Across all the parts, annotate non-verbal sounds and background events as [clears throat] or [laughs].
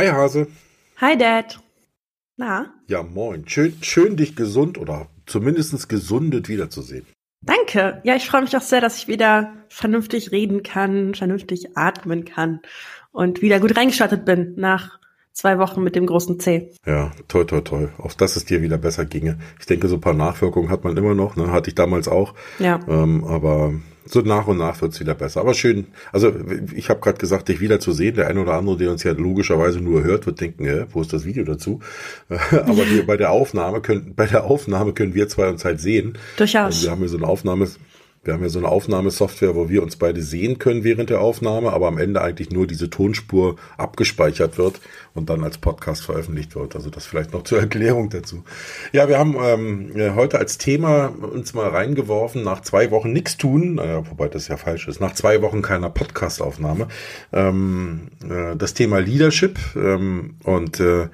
Hi Hase. Hi Dad. Na? Ja, moin. Schön, schön dich gesund oder zumindest gesundet wiederzusehen. Danke. Ja, ich freue mich auch sehr, dass ich wieder vernünftig reden kann, vernünftig atmen kann und wieder gut reingestartet bin nach zwei Wochen mit dem großen C. Ja, toll, toll, toll. Auch dass es dir wieder besser ginge. Ich denke, so ein paar Nachwirkungen hat man immer noch, ne? Hatte ich damals auch. Ja. Ähm, aber so nach und nach wird's wieder besser. Aber schön, also ich habe gerade gesagt, dich wieder zu sehen. Der eine oder andere, der uns ja logischerweise nur hört, wird denken, äh, wo ist das Video dazu? [laughs] Aber wir bei der Aufnahme können, bei der Aufnahme können wir zwei uns halt sehen. Durchaus. Und wir haben hier so eine Aufnahme, wir haben ja so eine Aufnahmesoftware, wo wir uns beide sehen können während der Aufnahme, aber am Ende eigentlich nur diese Tonspur abgespeichert wird und dann als Podcast veröffentlicht wird. Also das vielleicht noch zur Erklärung dazu. Ja, wir haben ähm, heute als Thema uns mal reingeworfen, nach zwei Wochen nichts tun, äh, wobei das ja falsch ist, nach zwei Wochen keiner Podcastaufnahme, ähm, äh, das Thema Leadership ähm, und äh,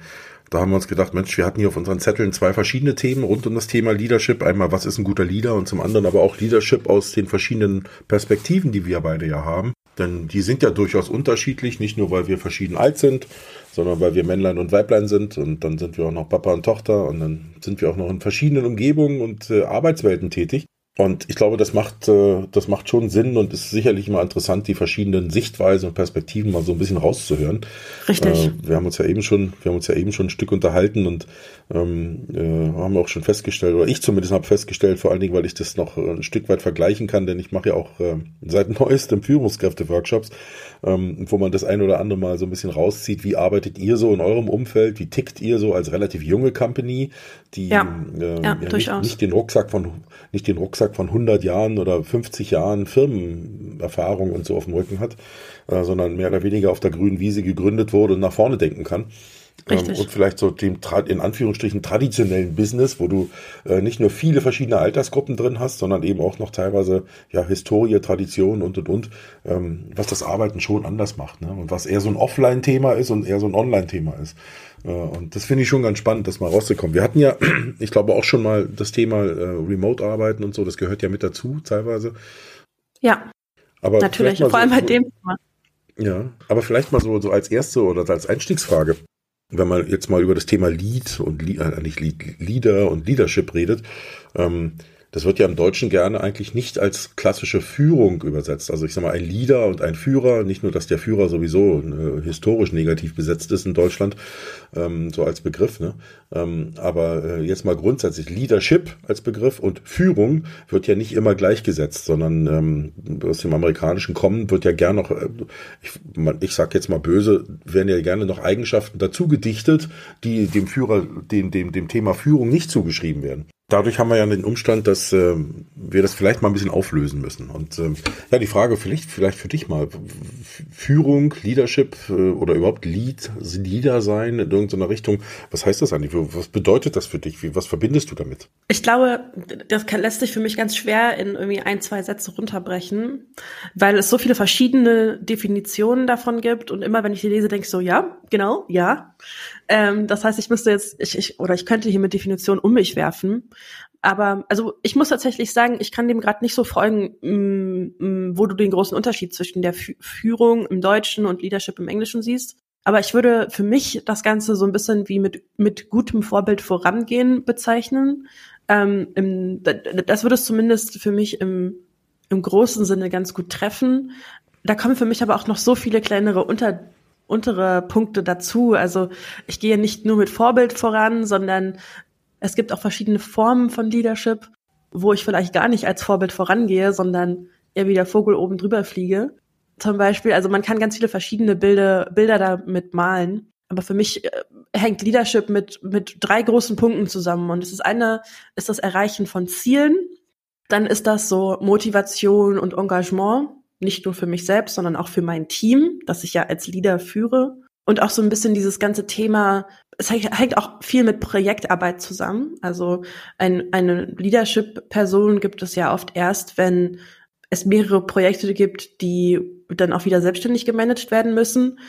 da haben wir uns gedacht, Mensch, wir hatten hier auf unseren Zetteln zwei verschiedene Themen rund um das Thema Leadership. Einmal, was ist ein guter Leader und zum anderen aber auch Leadership aus den verschiedenen Perspektiven, die wir beide ja haben. Denn die sind ja durchaus unterschiedlich, nicht nur weil wir verschieden alt sind, sondern weil wir Männlein und Weiblein sind und dann sind wir auch noch Papa und Tochter und dann sind wir auch noch in verschiedenen Umgebungen und äh, Arbeitswelten tätig. Und ich glaube, das macht, äh, das macht schon Sinn und ist sicherlich immer interessant, die verschiedenen Sichtweisen und Perspektiven mal so ein bisschen rauszuhören. Richtig. Äh, wir haben uns ja eben schon, wir haben uns ja eben schon ein Stück unterhalten und ähm, äh, haben auch schon festgestellt, oder ich zumindest habe festgestellt, vor allen Dingen, weil ich das noch ein Stück weit vergleichen kann, denn ich mache ja auch äh, seit [laughs] neuestem Führungskräfte-Workshops, ähm, wo man das ein oder andere mal so ein bisschen rauszieht. Wie arbeitet ihr so in eurem Umfeld? Wie tickt ihr so als relativ junge Company, die Ja. äh, Ja, ja, nicht, nicht den Rucksack von nicht den Rucksack von 100 Jahren oder 50 Jahren Firmenerfahrung und so auf dem Rücken hat, äh, sondern mehr oder weniger auf der grünen Wiese gegründet wurde und nach vorne denken kann. Ähm, Richtig. und vielleicht so dem in Anführungsstrichen traditionellen Business, wo du äh, nicht nur viele verschiedene Altersgruppen drin hast, sondern eben auch noch teilweise ja Historie, Tradition und und und, ähm, was das Arbeiten schon anders macht, ne? Und was eher so ein Offline-Thema ist und eher so ein Online-Thema ist. Äh, und das finde ich schon ganz spannend, das mal rauszukommen. Wir hatten ja, [clears throat] ich glaube auch schon mal das Thema äh, Remote-Arbeiten und so, das gehört ja mit dazu teilweise. Ja, Aber natürlich. Vor allem so, bei dem Thema. ja, aber vielleicht mal so, so als erste oder als Einstiegsfrage, wenn man jetzt mal über das Thema Lead und äh, nicht Lead, Leader und Leadership redet, ähm, das wird ja im Deutschen gerne eigentlich nicht als klassische Führung übersetzt. Also ich sage mal, ein Leader und ein Führer, nicht nur, dass der Führer sowieso äh, historisch negativ besetzt ist in Deutschland, ähm, so als Begriff, ne? Ähm, aber äh, jetzt mal grundsätzlich Leadership als Begriff und Führung wird ja nicht immer gleichgesetzt, sondern ähm, aus dem Amerikanischen kommen wird ja gern noch, äh, ich, ich sag jetzt mal böse, werden ja gerne noch Eigenschaften dazu gedichtet, die dem Führer, dem, dem, dem Thema Führung nicht zugeschrieben werden. Dadurch haben wir ja den Umstand, dass ähm, wir das vielleicht mal ein bisschen auflösen müssen. Und ähm, ja, die Frage vielleicht, vielleicht für dich mal, Führung, Leadership äh, oder überhaupt Lead, Leader sein in irgendeiner Richtung, was heißt das eigentlich? Was bedeutet das für dich? Wie, was verbindest du damit? Ich glaube, das kann, lässt sich für mich ganz schwer in irgendwie ein, zwei Sätze runterbrechen, weil es so viele verschiedene Definitionen davon gibt und immer wenn ich die lese, denke ich so, ja, genau, ja. Ähm, das heißt, ich müsste jetzt, ich, ich, oder ich könnte hier mit Definitionen um mich werfen. Aber also ich muss tatsächlich sagen, ich kann dem gerade nicht so folgen, mm, mm, wo du den großen Unterschied zwischen der Fü- Führung im Deutschen und Leadership im Englischen siehst. Aber ich würde für mich das Ganze so ein bisschen wie mit, mit gutem Vorbild vorangehen bezeichnen. Ähm, im, das würde es zumindest für mich im, im großen Sinne ganz gut treffen. Da kommen für mich aber auch noch so viele kleinere unter, untere Punkte dazu. Also ich gehe nicht nur mit Vorbild voran, sondern es gibt auch verschiedene Formen von Leadership, wo ich vielleicht gar nicht als Vorbild vorangehe, sondern eher wie der Vogel oben drüber fliege. Zum Beispiel, also man kann ganz viele verschiedene Bilder, Bilder damit malen. Aber für mich äh, hängt Leadership mit, mit drei großen Punkten zusammen. Und es ist eine, ist das Erreichen von Zielen. Dann ist das so Motivation und Engagement. Nicht nur für mich selbst, sondern auch für mein Team, das ich ja als Leader führe. Und auch so ein bisschen dieses ganze Thema, es hängt auch viel mit Projektarbeit zusammen. Also ein, eine Leadership-Person gibt es ja oft erst, wenn es mehrere Projekte gibt, die dann auch wieder selbstständig gemanagt werden müssen.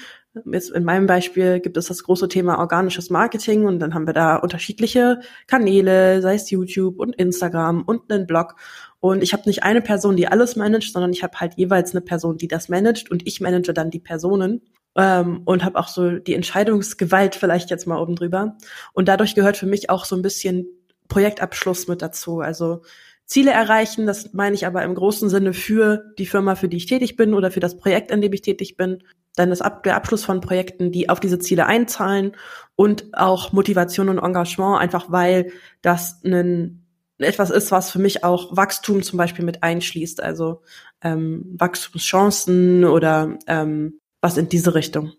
Jetzt in meinem Beispiel gibt es das große Thema organisches Marketing und dann haben wir da unterschiedliche Kanäle, sei es YouTube und Instagram und einen Blog. Und ich habe nicht eine Person, die alles managt, sondern ich habe halt jeweils eine Person, die das managt und ich manage dann die Personen. ähm, und habe auch so die Entscheidungsgewalt vielleicht jetzt mal oben drüber. Und dadurch gehört für mich auch so ein bisschen Projektabschluss mit dazu. Also Ziele erreichen, das meine ich aber im großen Sinne für die Firma, für die ich tätig bin oder für das Projekt, an dem ich tätig bin. Dann ist der Abschluss von Projekten, die auf diese Ziele einzahlen und auch Motivation und Engagement, einfach weil das ein, etwas ist, was für mich auch Wachstum zum Beispiel mit einschließt. Also ähm, Wachstumschancen oder ähm, was in diese Richtung.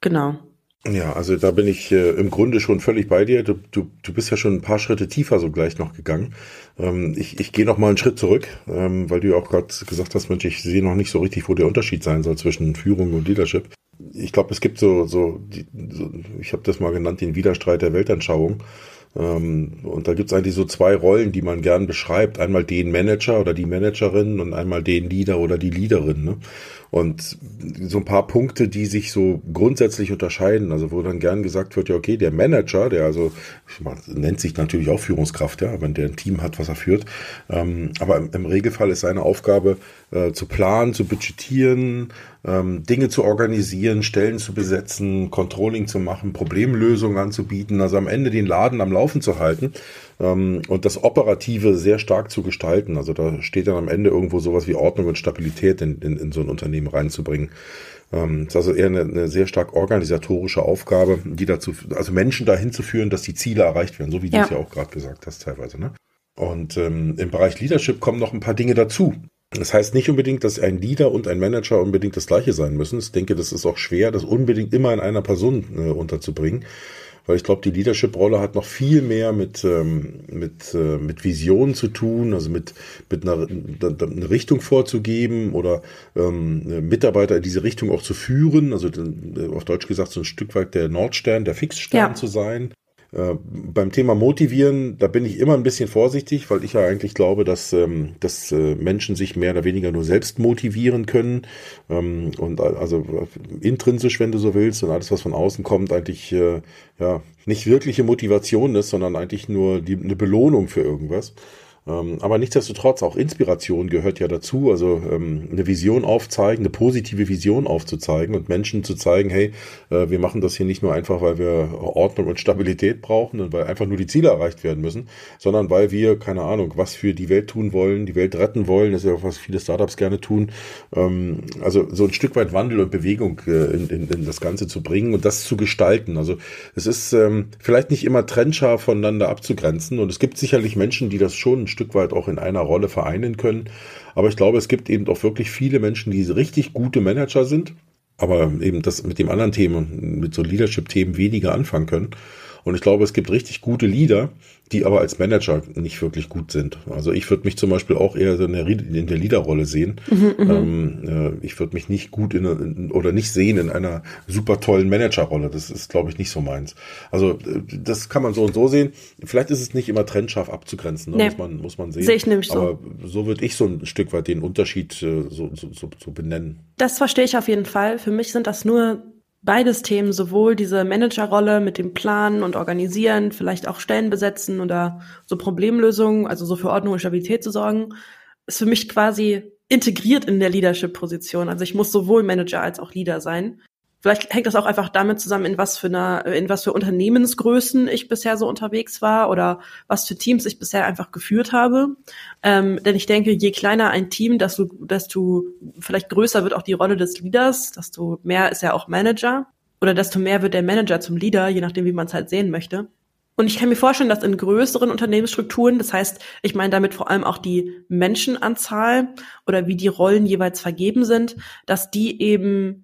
Genau. Ja, also da bin ich äh, im Grunde schon völlig bei dir. Du, du, du bist ja schon ein paar Schritte tiefer so gleich noch gegangen. Ähm, ich ich gehe noch mal einen Schritt zurück, ähm, weil du ja auch gerade gesagt hast, Mensch, ich sehe noch nicht so richtig, wo der Unterschied sein soll zwischen Führung und Leadership. Ich glaube, es gibt so, so, die, so ich habe das mal genannt, den Widerstreit der Weltanschauung. Ähm, und da gibt's eigentlich so zwei Rollen, die man gern beschreibt. Einmal den Manager oder die Managerin und einmal den Leader oder die Leaderin. Ne? Und so ein paar Punkte, die sich so grundsätzlich unterscheiden, also wo dann gern gesagt wird, ja, okay, der Manager, der also nennt sich natürlich auch Führungskraft, ja, wenn der ein Team hat, was er führt. Ähm, aber im, im, Regelfall ist seine Aufgabe, äh, zu planen, zu budgetieren, ähm, Dinge zu organisieren, Stellen zu besetzen, Controlling zu machen, Problemlösungen anzubieten, also am Ende den Laden am Laufen zu halten ähm, und das Operative sehr stark zu gestalten. Also da steht dann am Ende irgendwo sowas wie Ordnung und Stabilität in, in, in so ein Unternehmen reinzubringen. Ähm, das ist also eher eine, eine sehr stark organisatorische Aufgabe, die dazu, also Menschen dahin zu führen, dass die Ziele erreicht werden, so wie ja. du es ja auch gerade gesagt hast teilweise. Ne? Und ähm, im Bereich Leadership kommen noch ein paar Dinge dazu. Das heißt nicht unbedingt, dass ein Leader und ein Manager unbedingt das gleiche sein müssen. Ich denke, das ist auch schwer, das unbedingt immer in einer Person äh, unterzubringen weil ich glaube, die Leadership-Rolle hat noch viel mehr mit, ähm, mit, äh, mit Visionen zu tun, also mit, mit einer, einer Richtung vorzugeben oder ähm, Mitarbeiter in diese Richtung auch zu führen, also äh, auf Deutsch gesagt so ein Stück weit der Nordstern, der Fixstern ja. zu sein. Äh, beim Thema Motivieren, da bin ich immer ein bisschen vorsichtig, weil ich ja eigentlich glaube, dass, ähm, dass äh, Menschen sich mehr oder weniger nur selbst motivieren können. Ähm, und also intrinsisch, wenn du so willst, und alles, was von außen kommt, eigentlich äh, ja nicht wirkliche Motivation ist, sondern eigentlich nur die, eine Belohnung für irgendwas. Ähm, aber nichtsdestotrotz, auch Inspiration gehört ja dazu, also ähm, eine Vision aufzeigen, eine positive Vision aufzuzeigen und Menschen zu zeigen, hey, äh, wir machen das hier nicht nur einfach, weil wir Ordnung und Stabilität brauchen und weil einfach nur die Ziele erreicht werden müssen, sondern weil wir, keine Ahnung, was für die Welt tun wollen, die Welt retten wollen, das ist ja auch was viele Startups gerne tun. Ähm, also so ein Stück weit Wandel und Bewegung äh, in, in, in das Ganze zu bringen und das zu gestalten. Also es ist ähm, vielleicht nicht immer trennscharf voneinander abzugrenzen und es gibt sicherlich Menschen, die das schon Stück weit auch in einer Rolle vereinen können. Aber ich glaube, es gibt eben auch wirklich viele Menschen, die richtig gute Manager sind, aber eben das mit dem anderen Themen, mit so Leadership-Themen weniger anfangen können. Und ich glaube, es gibt richtig gute Leader, die aber als Manager nicht wirklich gut sind. Also ich würde mich zum Beispiel auch eher in der, in der Leaderrolle sehen. Mhm, mhm. ähm, äh, ich würde mich nicht gut in, in, oder nicht sehen in einer super tollen Managerrolle. Das ist, glaube ich, nicht so meins. Also äh, das kann man so und so sehen. Vielleicht ist es nicht immer trennscharf abzugrenzen, ne? nee. muss man muss man sehen. Sehe ich nämlich so. Aber so würde ich so ein Stück weit den Unterschied äh, so, so, so, so benennen. Das verstehe ich auf jeden Fall. Für mich sind das nur beides Themen, sowohl diese Managerrolle mit dem Planen und Organisieren, vielleicht auch Stellen besetzen oder so Problemlösungen, also so für Ordnung und Stabilität zu sorgen, ist für mich quasi integriert in der Leadership-Position. Also ich muss sowohl Manager als auch Leader sein. Vielleicht hängt das auch einfach damit zusammen, in was für einer, in was für Unternehmensgrößen ich bisher so unterwegs war oder was für Teams ich bisher einfach geführt habe. Ähm, denn ich denke, je kleiner ein Team, desto, desto vielleicht größer wird auch die Rolle des Leaders, desto mehr ist er auch Manager oder desto mehr wird der Manager zum Leader, je nachdem, wie man es halt sehen möchte. Und ich kann mir vorstellen, dass in größeren Unternehmensstrukturen, das heißt, ich meine damit vor allem auch die Menschenanzahl oder wie die Rollen jeweils vergeben sind, dass die eben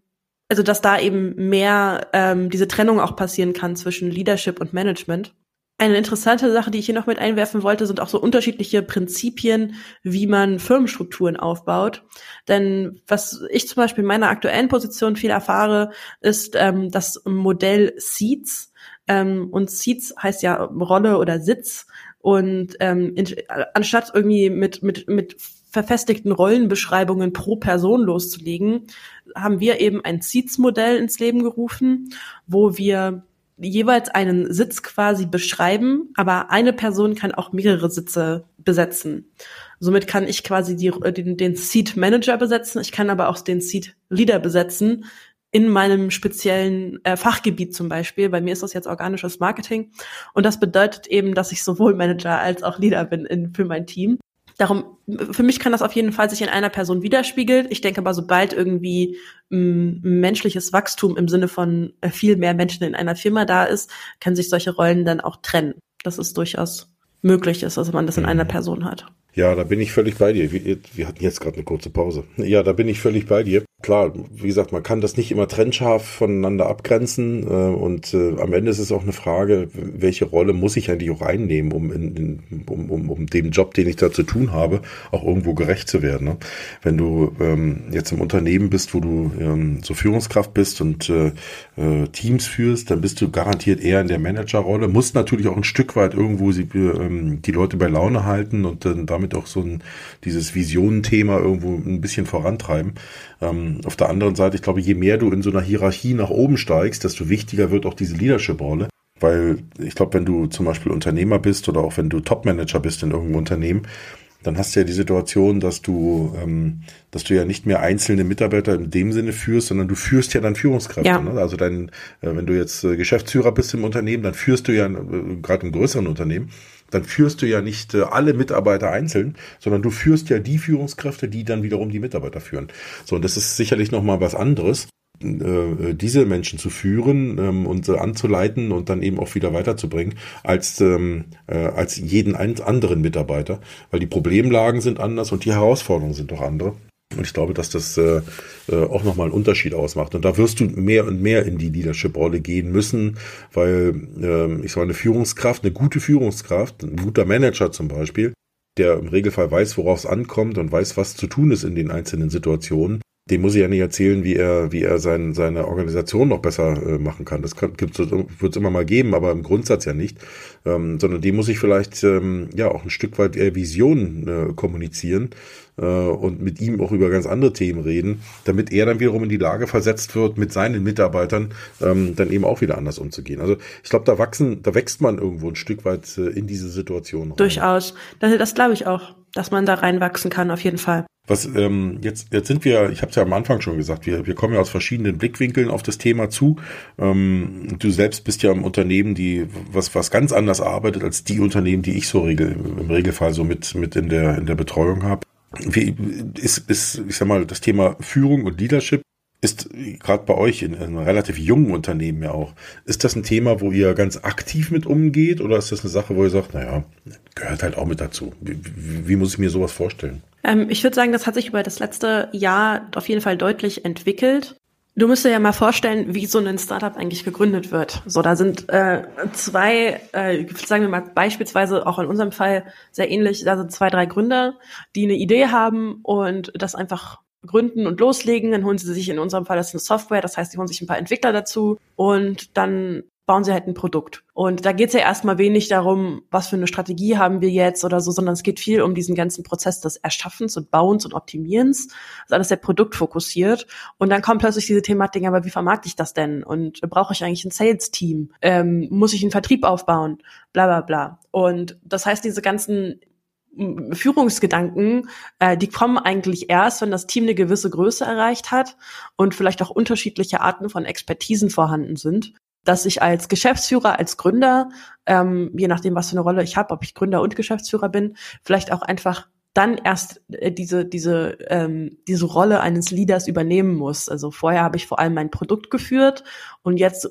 also dass da eben mehr ähm, diese Trennung auch passieren kann zwischen Leadership und Management. Eine interessante Sache, die ich hier noch mit einwerfen wollte, sind auch so unterschiedliche Prinzipien, wie man Firmenstrukturen aufbaut. Denn was ich zum Beispiel in meiner aktuellen Position viel erfahre, ist ähm, das Modell Seats. Ähm, und Seats heißt ja Rolle oder Sitz. Und ähm, in, anstatt irgendwie mit, mit, mit verfestigten Rollenbeschreibungen pro Person loszulegen, haben wir eben ein Seats-Modell ins Leben gerufen, wo wir jeweils einen Sitz quasi beschreiben, aber eine Person kann auch mehrere Sitze besetzen. Somit kann ich quasi die, den, den Seat Manager besetzen, ich kann aber auch den Seat Leader besetzen, in meinem speziellen äh, Fachgebiet zum Beispiel. Bei mir ist das jetzt organisches Marketing. Und das bedeutet eben, dass ich sowohl Manager als auch Leader bin in, für mein Team. Darum, für mich kann das auf jeden Fall sich in einer Person widerspiegeln. Ich denke aber, sobald irgendwie m, menschliches Wachstum im Sinne von äh, viel mehr Menschen in einer Firma da ist, können sich solche Rollen dann auch trennen. Das ist durchaus möglich ist, dass man das in einer mhm. Person hat. Ja, da bin ich völlig bei dir. Wir, wir hatten jetzt gerade eine kurze Pause. Ja, da bin ich völlig bei dir. Klar, wie gesagt, man kann das nicht immer trennscharf voneinander abgrenzen äh, und äh, am Ende ist es auch eine Frage, welche Rolle muss ich eigentlich auch einnehmen, um, in, in, um, um, um dem Job, den ich da zu tun habe, auch irgendwo gerecht zu werden. Ne? Wenn du ähm, jetzt im Unternehmen bist, wo du ähm, so Führungskraft bist und äh, äh, Teams führst, dann bist du garantiert eher in der Managerrolle, musst natürlich auch ein Stück weit irgendwo sie, ähm, die Leute bei Laune halten und dann damit auch so ein dieses Visionenthema irgendwo ein bisschen vorantreiben. Ähm, auf der anderen Seite, ich glaube, je mehr du in so einer Hierarchie nach oben steigst, desto wichtiger wird auch diese Leadership-Rolle. Weil ich glaube, wenn du zum Beispiel Unternehmer bist oder auch wenn du Topmanager bist in irgendeinem Unternehmen, dann hast du ja die Situation, dass du, ähm, dass du ja nicht mehr einzelne Mitarbeiter in dem Sinne führst, sondern du führst ja dann Führungskräfte. Ja. Ne? Also dein, äh, wenn du jetzt äh, Geschäftsführer bist im Unternehmen, dann führst du ja äh, gerade im größeren Unternehmen, dann führst du ja nicht äh, alle Mitarbeiter einzeln, sondern du führst ja die Führungskräfte, die dann wiederum die Mitarbeiter führen. So, und das ist sicherlich nochmal was anderes äh, diese Menschen zu führen ähm, und äh, anzuleiten und dann eben auch wieder weiterzubringen als ähm, äh, als jeden anderen Mitarbeiter, weil die Problemlagen sind anders und die Herausforderungen sind doch andere. Und ich glaube, dass das äh, äh, auch nochmal einen Unterschied ausmacht. Und da wirst du mehr und mehr in die Leadership-Rolle gehen müssen, weil äh, ich sage, eine Führungskraft, eine gute Führungskraft, ein guter Manager zum Beispiel, der im Regelfall weiß, worauf es ankommt und weiß, was zu tun ist in den einzelnen Situationen, dem muss ich ja nicht erzählen, wie er, wie er sein, seine Organisation noch besser äh, machen kann. Das kann, wird es immer mal geben, aber im Grundsatz ja nicht. Ähm, sondern dem muss ich vielleicht ähm, ja auch ein Stück weit eher Visionen äh, kommunizieren äh, und mit ihm auch über ganz andere Themen reden, damit er dann wiederum in die Lage versetzt wird, mit seinen Mitarbeitern ähm, dann eben auch wieder anders umzugehen. Also ich glaube, da wachsen, da wächst man irgendwo ein Stück weit äh, in diese Situation. Rein. Durchaus. Das, das glaube ich auch, dass man da reinwachsen kann, auf jeden Fall. Was ähm, jetzt jetzt sind wir, ich habe es ja am Anfang schon gesagt, wir wir kommen ja aus verschiedenen Blickwinkeln auf das Thema zu. Ähm, du selbst bist ja im Unternehmen, die was was ganz anders arbeitet als die Unternehmen, die ich so regel, im Regelfall so mit mit in der in der Betreuung habe. Wie ist ist ich sag mal das Thema Führung und Leadership ist gerade bei euch in, in relativ jungen Unternehmen ja auch, ist das ein Thema, wo ihr ganz aktiv mit umgeht oder ist das eine Sache, wo ihr sagt, naja, gehört halt auch mit dazu? Wie, wie, wie muss ich mir sowas vorstellen? Ähm, ich würde sagen, das hat sich über das letzte Jahr auf jeden Fall deutlich entwickelt. Du musst dir ja mal vorstellen, wie so ein Startup eigentlich gegründet wird. So, da sind äh, zwei, äh, sagen wir mal beispielsweise auch in unserem Fall sehr ähnlich, da sind zwei, drei Gründer, die eine Idee haben und das einfach gründen und loslegen. Dann holen sie sich in unserem Fall das ist eine Software, das heißt, sie holen sich ein paar Entwickler dazu und dann bauen sie halt ein Produkt. Und da geht es ja erstmal wenig darum, was für eine Strategie haben wir jetzt oder so, sondern es geht viel um diesen ganzen Prozess des Erschaffens und Bauens und Optimierens. Das ist alles sehr produktfokussiert. Und dann kommt plötzlich diese Thematik, aber wie vermarkte ich das denn? Und brauche ich eigentlich ein Sales-Team? Ähm, muss ich einen Vertrieb aufbauen? Bla bla bla. Und das heißt, diese ganzen Führungsgedanken, äh, die kommen eigentlich erst, wenn das Team eine gewisse Größe erreicht hat und vielleicht auch unterschiedliche Arten von Expertisen vorhanden sind. Dass ich als Geschäftsführer, als Gründer, ähm, je nachdem, was für eine Rolle ich habe, ob ich Gründer und Geschäftsführer bin, vielleicht auch einfach dann erst äh, diese, diese, ähm, diese Rolle eines Leaders übernehmen muss. Also vorher habe ich vor allem mein Produkt geführt und jetzt äh,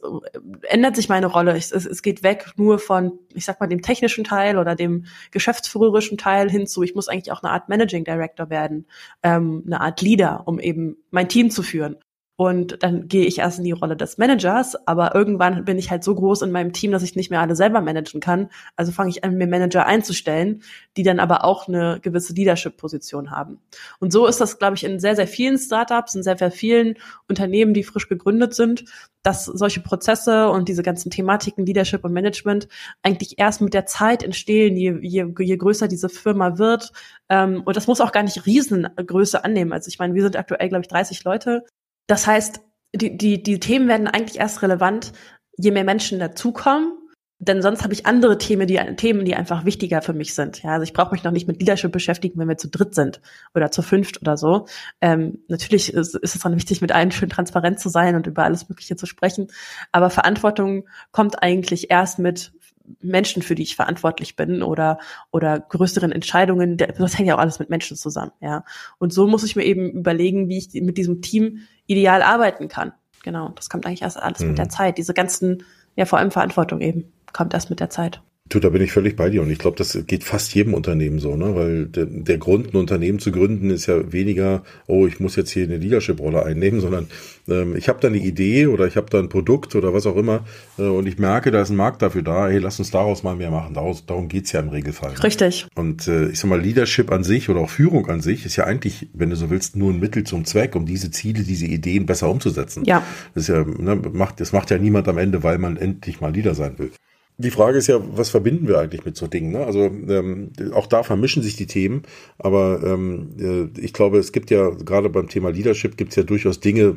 ändert sich meine Rolle. Es, es geht weg nur von, ich sag mal, dem technischen Teil oder dem geschäftsführerischen Teil hinzu. Ich muss eigentlich auch eine Art Managing Director werden, ähm, eine Art Leader, um eben mein Team zu führen. Und dann gehe ich erst in die Rolle des Managers, aber irgendwann bin ich halt so groß in meinem Team, dass ich nicht mehr alle selber managen kann. Also fange ich an, mir Manager einzustellen, die dann aber auch eine gewisse Leadership-Position haben. Und so ist das, glaube ich, in sehr, sehr vielen Startups, in sehr, sehr vielen Unternehmen, die frisch gegründet sind, dass solche Prozesse und diese ganzen Thematiken Leadership und Management eigentlich erst mit der Zeit entstehen, je, je, je größer diese Firma wird. Ähm, und das muss auch gar nicht Riesengröße annehmen. Also ich meine, wir sind aktuell, glaube ich, 30 Leute. Das heißt, die, die, die Themen werden eigentlich erst relevant, je mehr Menschen dazukommen denn sonst habe ich andere Themen, die Themen, die einfach wichtiger für mich sind. Ja, also ich brauche mich noch nicht mit Leadership beschäftigen, wenn wir zu dritt sind oder zu fünft oder so. Ähm, natürlich ist, ist es dann wichtig, mit allen schön transparent zu sein und über alles Mögliche zu sprechen. Aber Verantwortung kommt eigentlich erst mit Menschen, für die ich verantwortlich bin oder oder größeren Entscheidungen. Das hängt ja auch alles mit Menschen zusammen. Ja, und so muss ich mir eben überlegen, wie ich mit diesem Team ideal arbeiten kann. Genau, das kommt eigentlich erst alles mhm. mit der Zeit. Diese ganzen, ja vor allem Verantwortung eben kommt erst mit der Zeit. Du, da bin ich völlig bei dir und ich glaube, das geht fast jedem Unternehmen so, ne? Weil der, der Grund, ein Unternehmen zu gründen, ist ja weniger, oh, ich muss jetzt hier eine Leadership-Rolle einnehmen, sondern ähm, ich habe da eine Idee oder ich habe da ein Produkt oder was auch immer äh, und ich merke, da ist ein Markt dafür da, hey, lass uns daraus mal mehr machen. Daraus, darum geht's ja im Regelfall. Ne? Richtig. Und äh, ich sag mal, Leadership an sich oder auch Führung an sich ist ja eigentlich, wenn du so willst, nur ein Mittel zum Zweck, um diese Ziele, diese Ideen besser umzusetzen. Ja. Das ist ja, ne, macht, das macht ja niemand am Ende, weil man endlich mal Leader sein will die Frage ist ja, was verbinden wir eigentlich mit so Dingen? Ne? Also ähm, auch da vermischen sich die Themen, aber ähm, äh, ich glaube, es gibt ja gerade beim Thema Leadership gibt es ja durchaus Dinge,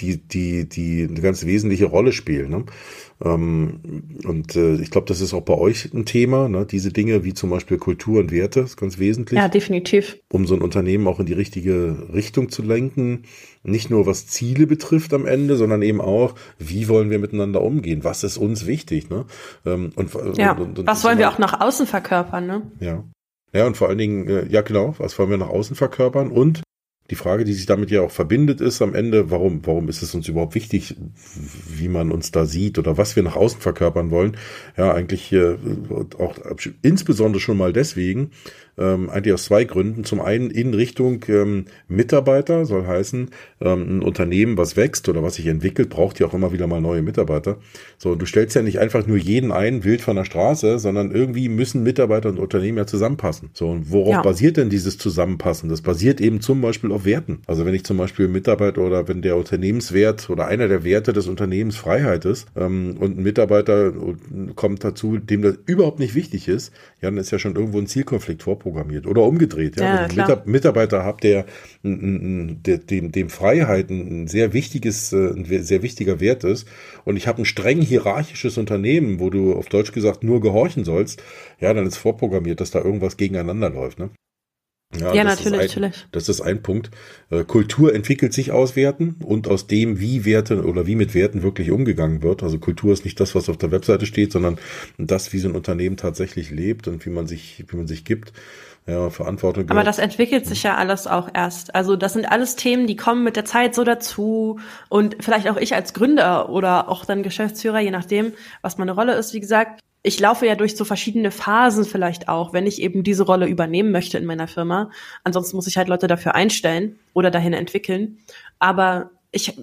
die die die eine ganz wesentliche Rolle spielen. Ne? Ähm, und äh, ich glaube, das ist auch bei euch ein Thema, ne? diese Dinge wie zum Beispiel Kultur und Werte, ist ganz wesentlich. Ja, definitiv. Um so ein Unternehmen auch in die richtige Richtung zu lenken. Nicht nur was Ziele betrifft am Ende, sondern eben auch, wie wollen wir miteinander umgehen? Was ist uns wichtig? Ne? Ähm, und, ja, und, und, was wollen wir auch nach außen verkörpern? Ne? Ja. Ja, und vor allen Dingen, äh, ja genau, was wollen wir nach außen verkörpern und die Frage, die sich damit ja auch verbindet, ist am Ende, warum, warum ist es uns überhaupt wichtig, wie man uns da sieht oder was wir nach außen verkörpern wollen? Ja, eigentlich äh, auch insbesondere schon mal deswegen, ähm, eigentlich aus zwei Gründen. Zum einen in Richtung ähm, Mitarbeiter, soll heißen, ähm, ein Unternehmen, was wächst oder was sich entwickelt, braucht ja auch immer wieder mal neue Mitarbeiter. So, du stellst ja nicht einfach nur jeden ein, wild von der Straße, sondern irgendwie müssen Mitarbeiter und Unternehmen ja zusammenpassen. So, und worauf ja. basiert denn dieses Zusammenpassen? Das basiert eben zum Beispiel auf Werten. Also wenn ich zum Beispiel Mitarbeiter oder wenn der Unternehmenswert oder einer der Werte des Unternehmens Freiheit ist ähm, und ein Mitarbeiter kommt dazu, dem das überhaupt nicht wichtig ist, ja, dann ist ja schon irgendwo ein Zielkonflikt vor vorprogrammiert oder umgedreht. Ja, ja Wenn ich einen Mitarbeiter habe, der, der dem, dem Freiheit ein sehr wichtiges, äh, ein sehr wichtiger Wert ist und ich habe ein streng hierarchisches Unternehmen, wo du auf Deutsch gesagt nur gehorchen sollst, ja, dann ist vorprogrammiert, dass da irgendwas gegeneinander läuft. Ne? Ja, ja natürlich, ein, natürlich. Das ist ein Punkt. Äh, Kultur entwickelt sich aus Werten und aus dem, wie Werte oder wie mit Werten wirklich umgegangen wird. Also Kultur ist nicht das, was auf der Webseite steht, sondern das, wie so ein Unternehmen tatsächlich lebt und wie man sich, wie man sich gibt. Ja, Verantwortung. Aber das entwickelt sich ja alles auch erst. Also das sind alles Themen, die kommen mit der Zeit so dazu. Und vielleicht auch ich als Gründer oder auch dann Geschäftsführer, je nachdem, was meine Rolle ist, wie gesagt, ich laufe ja durch so verschiedene Phasen vielleicht auch, wenn ich eben diese Rolle übernehmen möchte in meiner Firma. Ansonsten muss ich halt Leute dafür einstellen oder dahin entwickeln. Aber ich,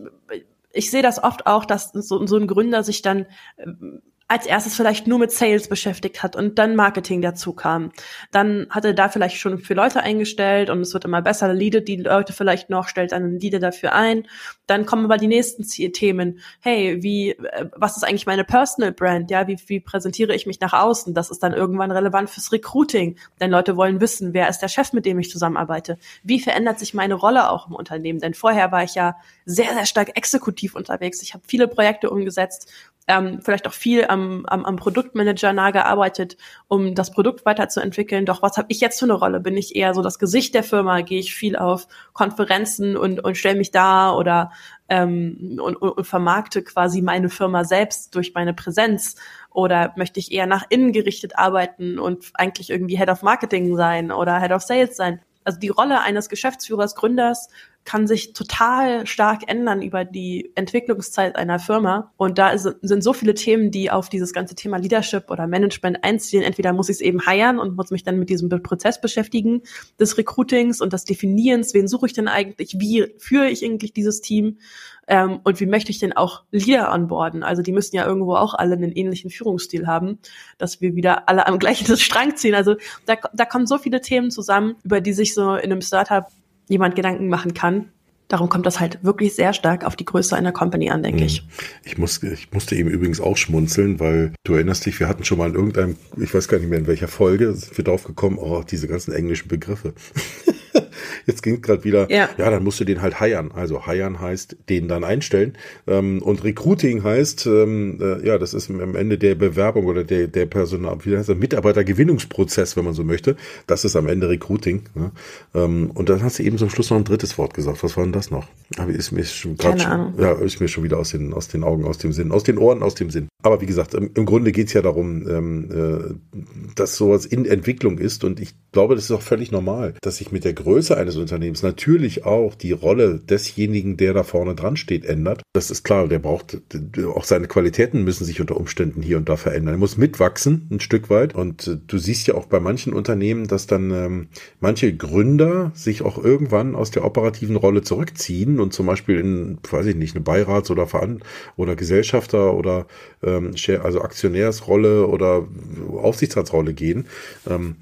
ich sehe das oft auch, dass so, so ein Gründer sich dann als erstes vielleicht nur mit Sales beschäftigt hat und dann Marketing dazu kam. Dann hat er da vielleicht schon für Leute eingestellt und es wird immer besser, leadet die Leute vielleicht noch, stellt einen Leader dafür ein. Dann kommen aber die nächsten Themen. Hey, wie, äh, was ist eigentlich meine Personal Brand? Ja, wie, wie präsentiere ich mich nach außen? Das ist dann irgendwann relevant fürs Recruiting, denn Leute wollen wissen, wer ist der Chef, mit dem ich zusammenarbeite? Wie verändert sich meine Rolle auch im Unternehmen? Denn vorher war ich ja sehr, sehr stark exekutiv unterwegs. Ich habe viele Projekte umgesetzt ähm, vielleicht auch viel am, am, am Produktmanager nah gearbeitet, um das Produkt weiterzuentwickeln. Doch was habe ich jetzt für eine Rolle? Bin ich eher so das Gesicht der Firma? Gehe ich viel auf Konferenzen und, und stelle mich da oder ähm, und, und, und vermarkte quasi meine Firma selbst durch meine Präsenz? Oder möchte ich eher nach innen gerichtet arbeiten und eigentlich irgendwie Head of Marketing sein oder Head of Sales sein? Also die Rolle eines Geschäftsführers, Gründers kann sich total stark ändern über die Entwicklungszeit einer Firma. Und da ist, sind so viele Themen, die auf dieses ganze Thema Leadership oder Management einziehen. Entweder muss ich es eben heiern und muss mich dann mit diesem Prozess beschäftigen, des Recruitings und des Definierens, wen suche ich denn eigentlich, wie führe ich eigentlich dieses Team ähm, und wie möchte ich denn auch Leader anborden. Also die müssen ja irgendwo auch alle einen ähnlichen Führungsstil haben, dass wir wieder alle am gleichen [laughs] Strang ziehen. Also da, da kommen so viele Themen zusammen, über die sich so in einem Startup jemand Gedanken machen kann. Darum kommt das halt wirklich sehr stark auf die Größe einer Company an, denke ich. Hm. Ich, muss, ich musste eben übrigens auch schmunzeln, weil du erinnerst dich, wir hatten schon mal in irgendeinem, ich weiß gar nicht mehr in welcher Folge, sind wir drauf gekommen, oh, diese ganzen englischen Begriffe. [laughs] [laughs] Jetzt ging gerade wieder, Ja. ja, dann musst du den halt heiern. Also heiern heißt, den dann einstellen. Ähm, und Recruiting heißt, ähm, äh, ja, das ist am Ende der Bewerbung oder der, der Personal, wie heißt das, Mitarbeitergewinnungsprozess, wenn man so möchte. Das ist am Ende Recruiting. Ne? Ähm, und dann hast du eben zum Schluss noch ein drittes Wort gesagt. Was war denn das noch? Aber ist mir schon gerade ja, ist mir schon wieder aus den, aus den Augen, aus dem Sinn, aus den Ohren, aus dem Sinn. Aber wie gesagt, im, im Grunde geht's ja darum, ähm, äh, dass sowas in Entwicklung ist und ich glaube, das ist auch völlig normal, dass sich mit der Größe eines Unternehmens natürlich auch die Rolle desjenigen, der da vorne dran steht, ändert. Das ist klar, der braucht, auch seine Qualitäten müssen sich unter Umständen hier und da verändern. Er muss mitwachsen, ein Stück weit. Und äh, du siehst ja auch bei manchen Unternehmen, dass dann ähm, manche Gründer sich auch irgendwann aus der operativen Rolle zurückziehen und zum Beispiel in, weiß ich nicht, eine Beirats- oder Veran oder Gesellschafter oder ähm, also Aktionärsrolle oder Aufsichtsratsrolle gehen. Ähm,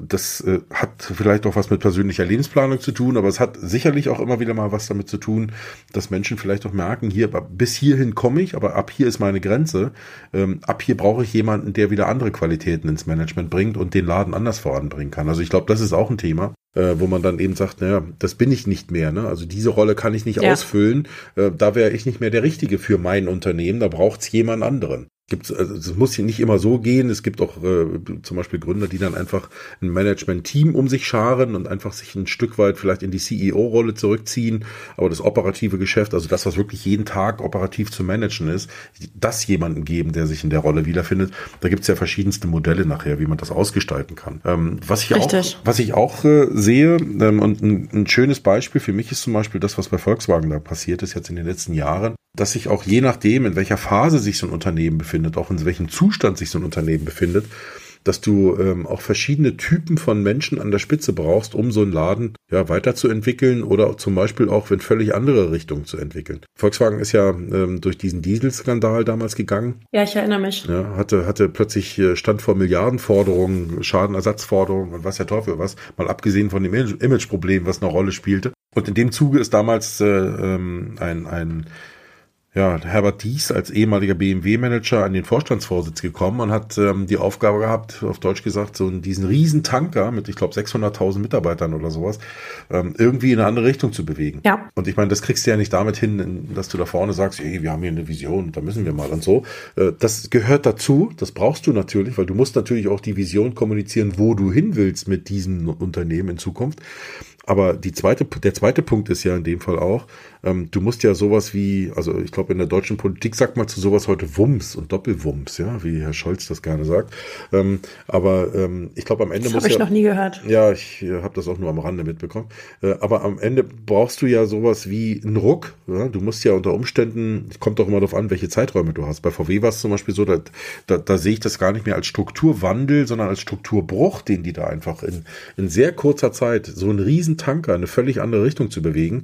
das äh, hat vielleicht auch was mit persönlicher Lebensplanung zu tun, aber es hat sicherlich auch immer wieder mal was damit zu tun, dass Menschen vielleicht auch merken, hier, bis hierhin komme ich, aber ab hier ist meine Grenze. Ähm, ab hier brauche ich jemanden, der wieder andere Qualitäten ins Management bringt und den Laden anders voranbringen kann. Also ich glaube, das ist auch ein Thema, äh, wo man dann eben sagt, naja, das bin ich nicht mehr. Ne? Also diese Rolle kann ich nicht Ja. ausfüllen. Äh, da wäre ich nicht mehr der Richtige für mein Unternehmen. Da braucht es jemand anderen. Gibt's, also es muss hier nicht immer so gehen. Es gibt auch äh, zum Beispiel Gründer, die dann einfach ein Management-Team um sich scharen und einfach sich ein Stück weit vielleicht in die CEO-Rolle zurückziehen. Aber das operative Geschäft, also das, was wirklich jeden Tag operativ zu managen ist, das jemanden geben, der sich in der Rolle wiederfindet. Da gibt's ja verschiedenste Modelle nachher, wie man das ausgestalten kann. Ähm, was ich Richtig. auch, was ich auch äh, sehe ähm, und ein, ein schönes Beispiel für mich ist zum Beispiel das, was bei Volkswagen da passiert ist jetzt in den letzten Jahren, dass sich auch je nachdem, in welcher Phase sich so ein Unternehmen befindet, auch in welchem Zustand sich so ein Unternehmen befindet, dass du ähm, auch verschiedene Typen von Menschen an der Spitze brauchst, um so einen Laden ja weiterzuentwickeln oder zum Beispiel auch in völlig andere Richtungen zu entwickeln. Volkswagen ist ja ähm, durch diesen Dieselskandal damals gegangen Ja, ich erinnere mich. ja, hatte, hatte plötzlich äh, stand vor Milliardenforderungen, Schadenersatzforderungen und was der Teufel was, mal abgesehen von dem Image- Imageproblem, was eine Rolle spielte. Und in dem Zuge ist damals äh, ähm, ein, ein ja, Herbert Dies als ehemaliger BMW-Manager an den Vorstandsvorsitz gekommen und hat ähm, die Aufgabe gehabt, auf Deutsch gesagt, so diesen riesen Tanker mit, ich glaube, 600.000 Mitarbeitern oder sowas, ähm, irgendwie in eine andere Richtung zu bewegen. Ja. Und ich meine, das kriegst du ja nicht damit hin, dass du da vorne sagst, ey, wir haben hier eine Vision, da müssen wir mal und so. Äh, Das gehört dazu, das brauchst du natürlich, weil du musst natürlich auch die Vision kommunizieren, wo du hin willst mit diesem Unternehmen in Zukunft. Aber die zweite, der zweite Punkt ist ja in dem Fall auch, ähm, du musst ja sowas wie, also ich glaube in der deutschen Politik sagt man zu sowas heute Wumms und Doppelwumms, ja, wie Herr Scholz das gerne sagt. Ähm, aber ähm, ich glaube am Ende Das muss habe ich ja, noch nie gehört. ja, ich äh, habe das auch nur am Rande mitbekommen. Äh, aber am Ende brauchst du ja sowas wie einen Ruck. Ja? Du musst ja unter Umständen, es kommt doch immer darauf an, welche Zeiträume du hast. Bei VW war es zum Beispiel so, da, da, da sehe ich das gar nicht mehr als Strukturwandel, sondern als Strukturbruch, den die da einfach in, in sehr kurzer Zeit so einen riesen Tanker in eine völlig andere Richtung zu bewegen,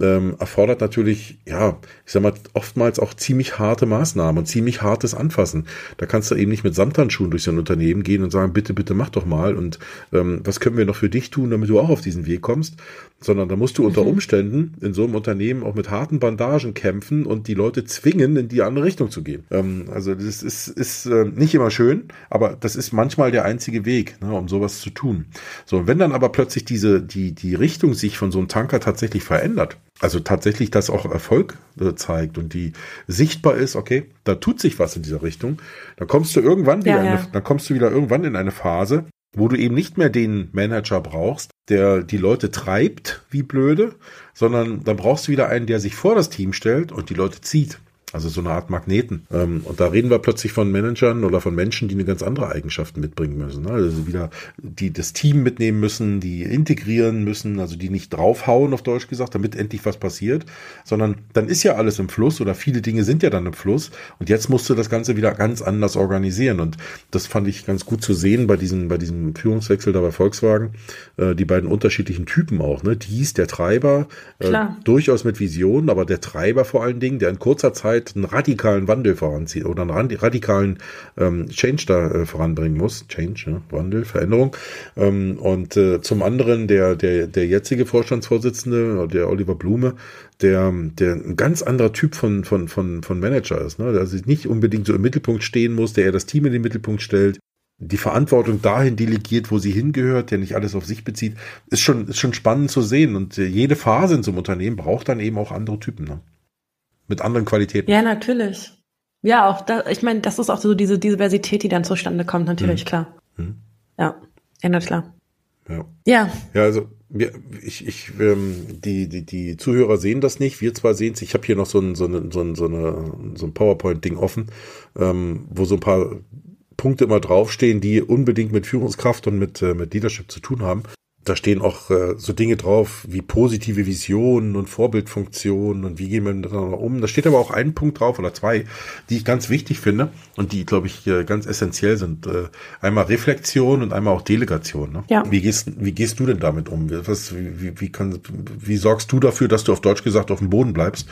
ähm, erfordert natürlich, ja, ich sag mal, oftmals auch ziemlich harte Maßnahmen und ziemlich hartes Anfassen. Da kannst du eben nicht mit Samthandschuhen durch so ein Unternehmen gehen und sagen, bitte, bitte mach doch mal und ähm, was können wir noch für dich tun, damit du auch auf diesen Weg kommst, sondern da musst du unter Umständen in so einem Unternehmen auch mit harten Bandagen kämpfen und die Leute zwingen, in die andere Richtung zu gehen. Ähm, also das ist, ist äh, nicht immer schön, aber das ist manchmal der einzige Weg, ne, um sowas zu tun. So, und wenn dann aber plötzlich diese, die, die Richtung sich von so einem Tanker tatsächlich verändert, also tatsächlich das auch Erfolg äh, zeigt und die sichtbar ist, okay, da tut sich was in dieser Richtung, dann kommst du irgendwann wieder, Ja, in ja. eine, dann kommst du wieder irgendwann in eine Phase, wo du eben nicht mehr den Manager brauchst, der die Leute treibt wie blöde, sondern dann brauchst du wieder einen, der sich vor das Team stellt und die Leute zieht. Also so eine Art Magneten. Ähm, und da reden wir plötzlich von Managern oder von Menschen, die eine ganz andere Eigenschaften mitbringen müssen. ne? Also wieder, die das Team mitnehmen müssen, die integrieren müssen, also die nicht draufhauen, auf Deutsch gesagt, damit endlich was passiert, sondern dann ist ja alles im Fluss oder viele Dinge sind ja dann im Fluss und jetzt musst du das Ganze wieder ganz anders organisieren. Und das fand ich ganz gut zu sehen bei diesem, bei diesem Führungswechsel da bei Volkswagen, äh, die beiden unterschiedlichen Typen auch, ne? Dies, der Treiber, äh, Klar. durchaus mit Visionen, aber der Treiber vor allen Dingen, der in kurzer Zeit einen radikalen Wandel voranzieht oder einen radikalen ähm, Change da äh, voranbringen muss. Change, ja, Wandel, Veränderung. Ähm, und äh, zum anderen der, der, der jetzige Vorstandsvorsitzende, der Oliver Blume, der, der ein ganz anderer Typ von, von, von, von Manager ist, ne? der also nicht unbedingt so im Mittelpunkt stehen muss, der eher das Team in den Mittelpunkt stellt, die Verantwortung dahin delegiert, wo sie hingehört, der nicht alles auf sich bezieht, ist schon, ist schon spannend zu sehen. Und äh, jede Phase in so einem Unternehmen braucht dann eben auch andere Typen, ne? Mit anderen Qualitäten. Ja, natürlich. Ja, auch da, ich meine, das ist auch so diese Diversität, die dann zustande kommt, natürlich, mhm. klar. Mhm. Ja, ja, na klar. Ja. Ja. Ja, also wir, ich, ich, ähm, die, die, die Zuhörer sehen das nicht. Wir zwar sehen es. Ich habe hier noch so ein, so, eine, so, ein, so, eine, so ein PowerPoint-Ding offen, ähm, wo so ein paar Punkte immer draufstehen, die unbedingt mit Führungskraft und mit, äh, mit Leadership zu tun haben da stehen auch äh, so Dinge drauf wie positive Visionen und Vorbildfunktionen und wie gehen wir miteinander um. Da steht aber auch ein Punkt drauf oder zwei, die ich ganz wichtig finde und die, glaube ich, äh, ganz essentiell sind. Äh, einmal Reflexion und einmal auch Delegation. Ne? Ja. Wie gehst, wie gehst du denn damit um? Was, wie, wie, kann, wie sorgst du dafür, dass du auf Deutsch gesagt auf dem Boden bleibst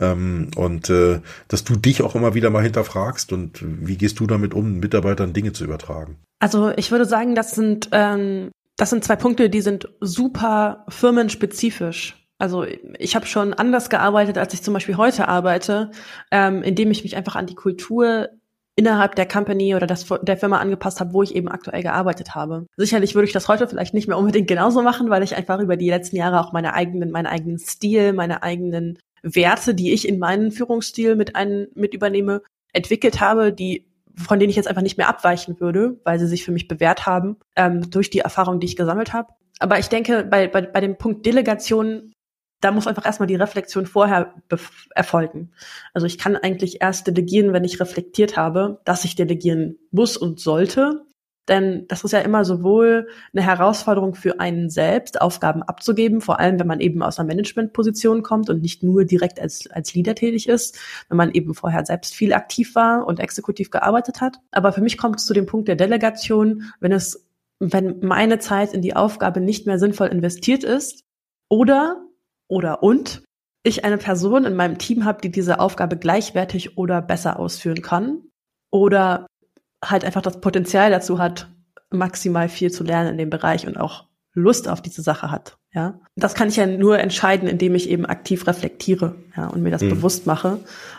ähm, und äh, dass du dich auch immer wieder mal hinterfragst und wie gehst du damit um, Mitarbeitern Dinge zu übertragen? Also ich würde sagen, das sind ähm, das sind zwei Punkte, die sind super firmenspezifisch. Also ich habe schon anders gearbeitet, als ich zum Beispiel heute arbeite, ähm, indem ich mich einfach an die Kultur innerhalb der Company oder das, der Firma angepasst habe, wo ich eben aktuell gearbeitet habe. Sicherlich würde ich das heute vielleicht nicht mehr unbedingt genauso machen, weil ich einfach über die letzten Jahre auch meine eigenen, meinen eigenen Stil, meine eigenen Werte, die ich in meinen Führungsstil mit ein, mit übernehme, entwickelt habe, die von denen ich jetzt einfach nicht mehr abweichen würde, weil sie sich für mich bewährt haben, ähm, durch die Erfahrung, die ich gesammelt habe. Aber ich denke, bei, bei, bei dem Punkt Delegation, da muss einfach erstmal die Reflexion vorher erfolgen. Also ich kann eigentlich erst delegieren, wenn ich reflektiert habe, dass ich delegieren muss und sollte. Denn das ist ja immer sowohl eine Herausforderung für einen selbst, Aufgaben abzugeben, vor allem wenn man eben aus einer Managementposition kommt und nicht nur direkt als, als Leader tätig ist, wenn man eben vorher selbst viel aktiv war und exekutiv gearbeitet hat. Aber für mich kommt es zu dem Punkt der Delegation, wenn es, wenn meine Zeit in die Aufgabe nicht mehr sinnvoll investiert ist oder, oder und ich eine Person in meinem Team habe, die diese Aufgabe gleichwertig oder besser ausführen kann oder halt einfach das Potenzial dazu hat, maximal viel zu lernen in dem Bereich und auch Lust auf diese Sache hat. Ja, das kann ich ja nur entscheiden, indem ich eben aktiv reflektiere, ja, und mir das mhm. bewusst mache.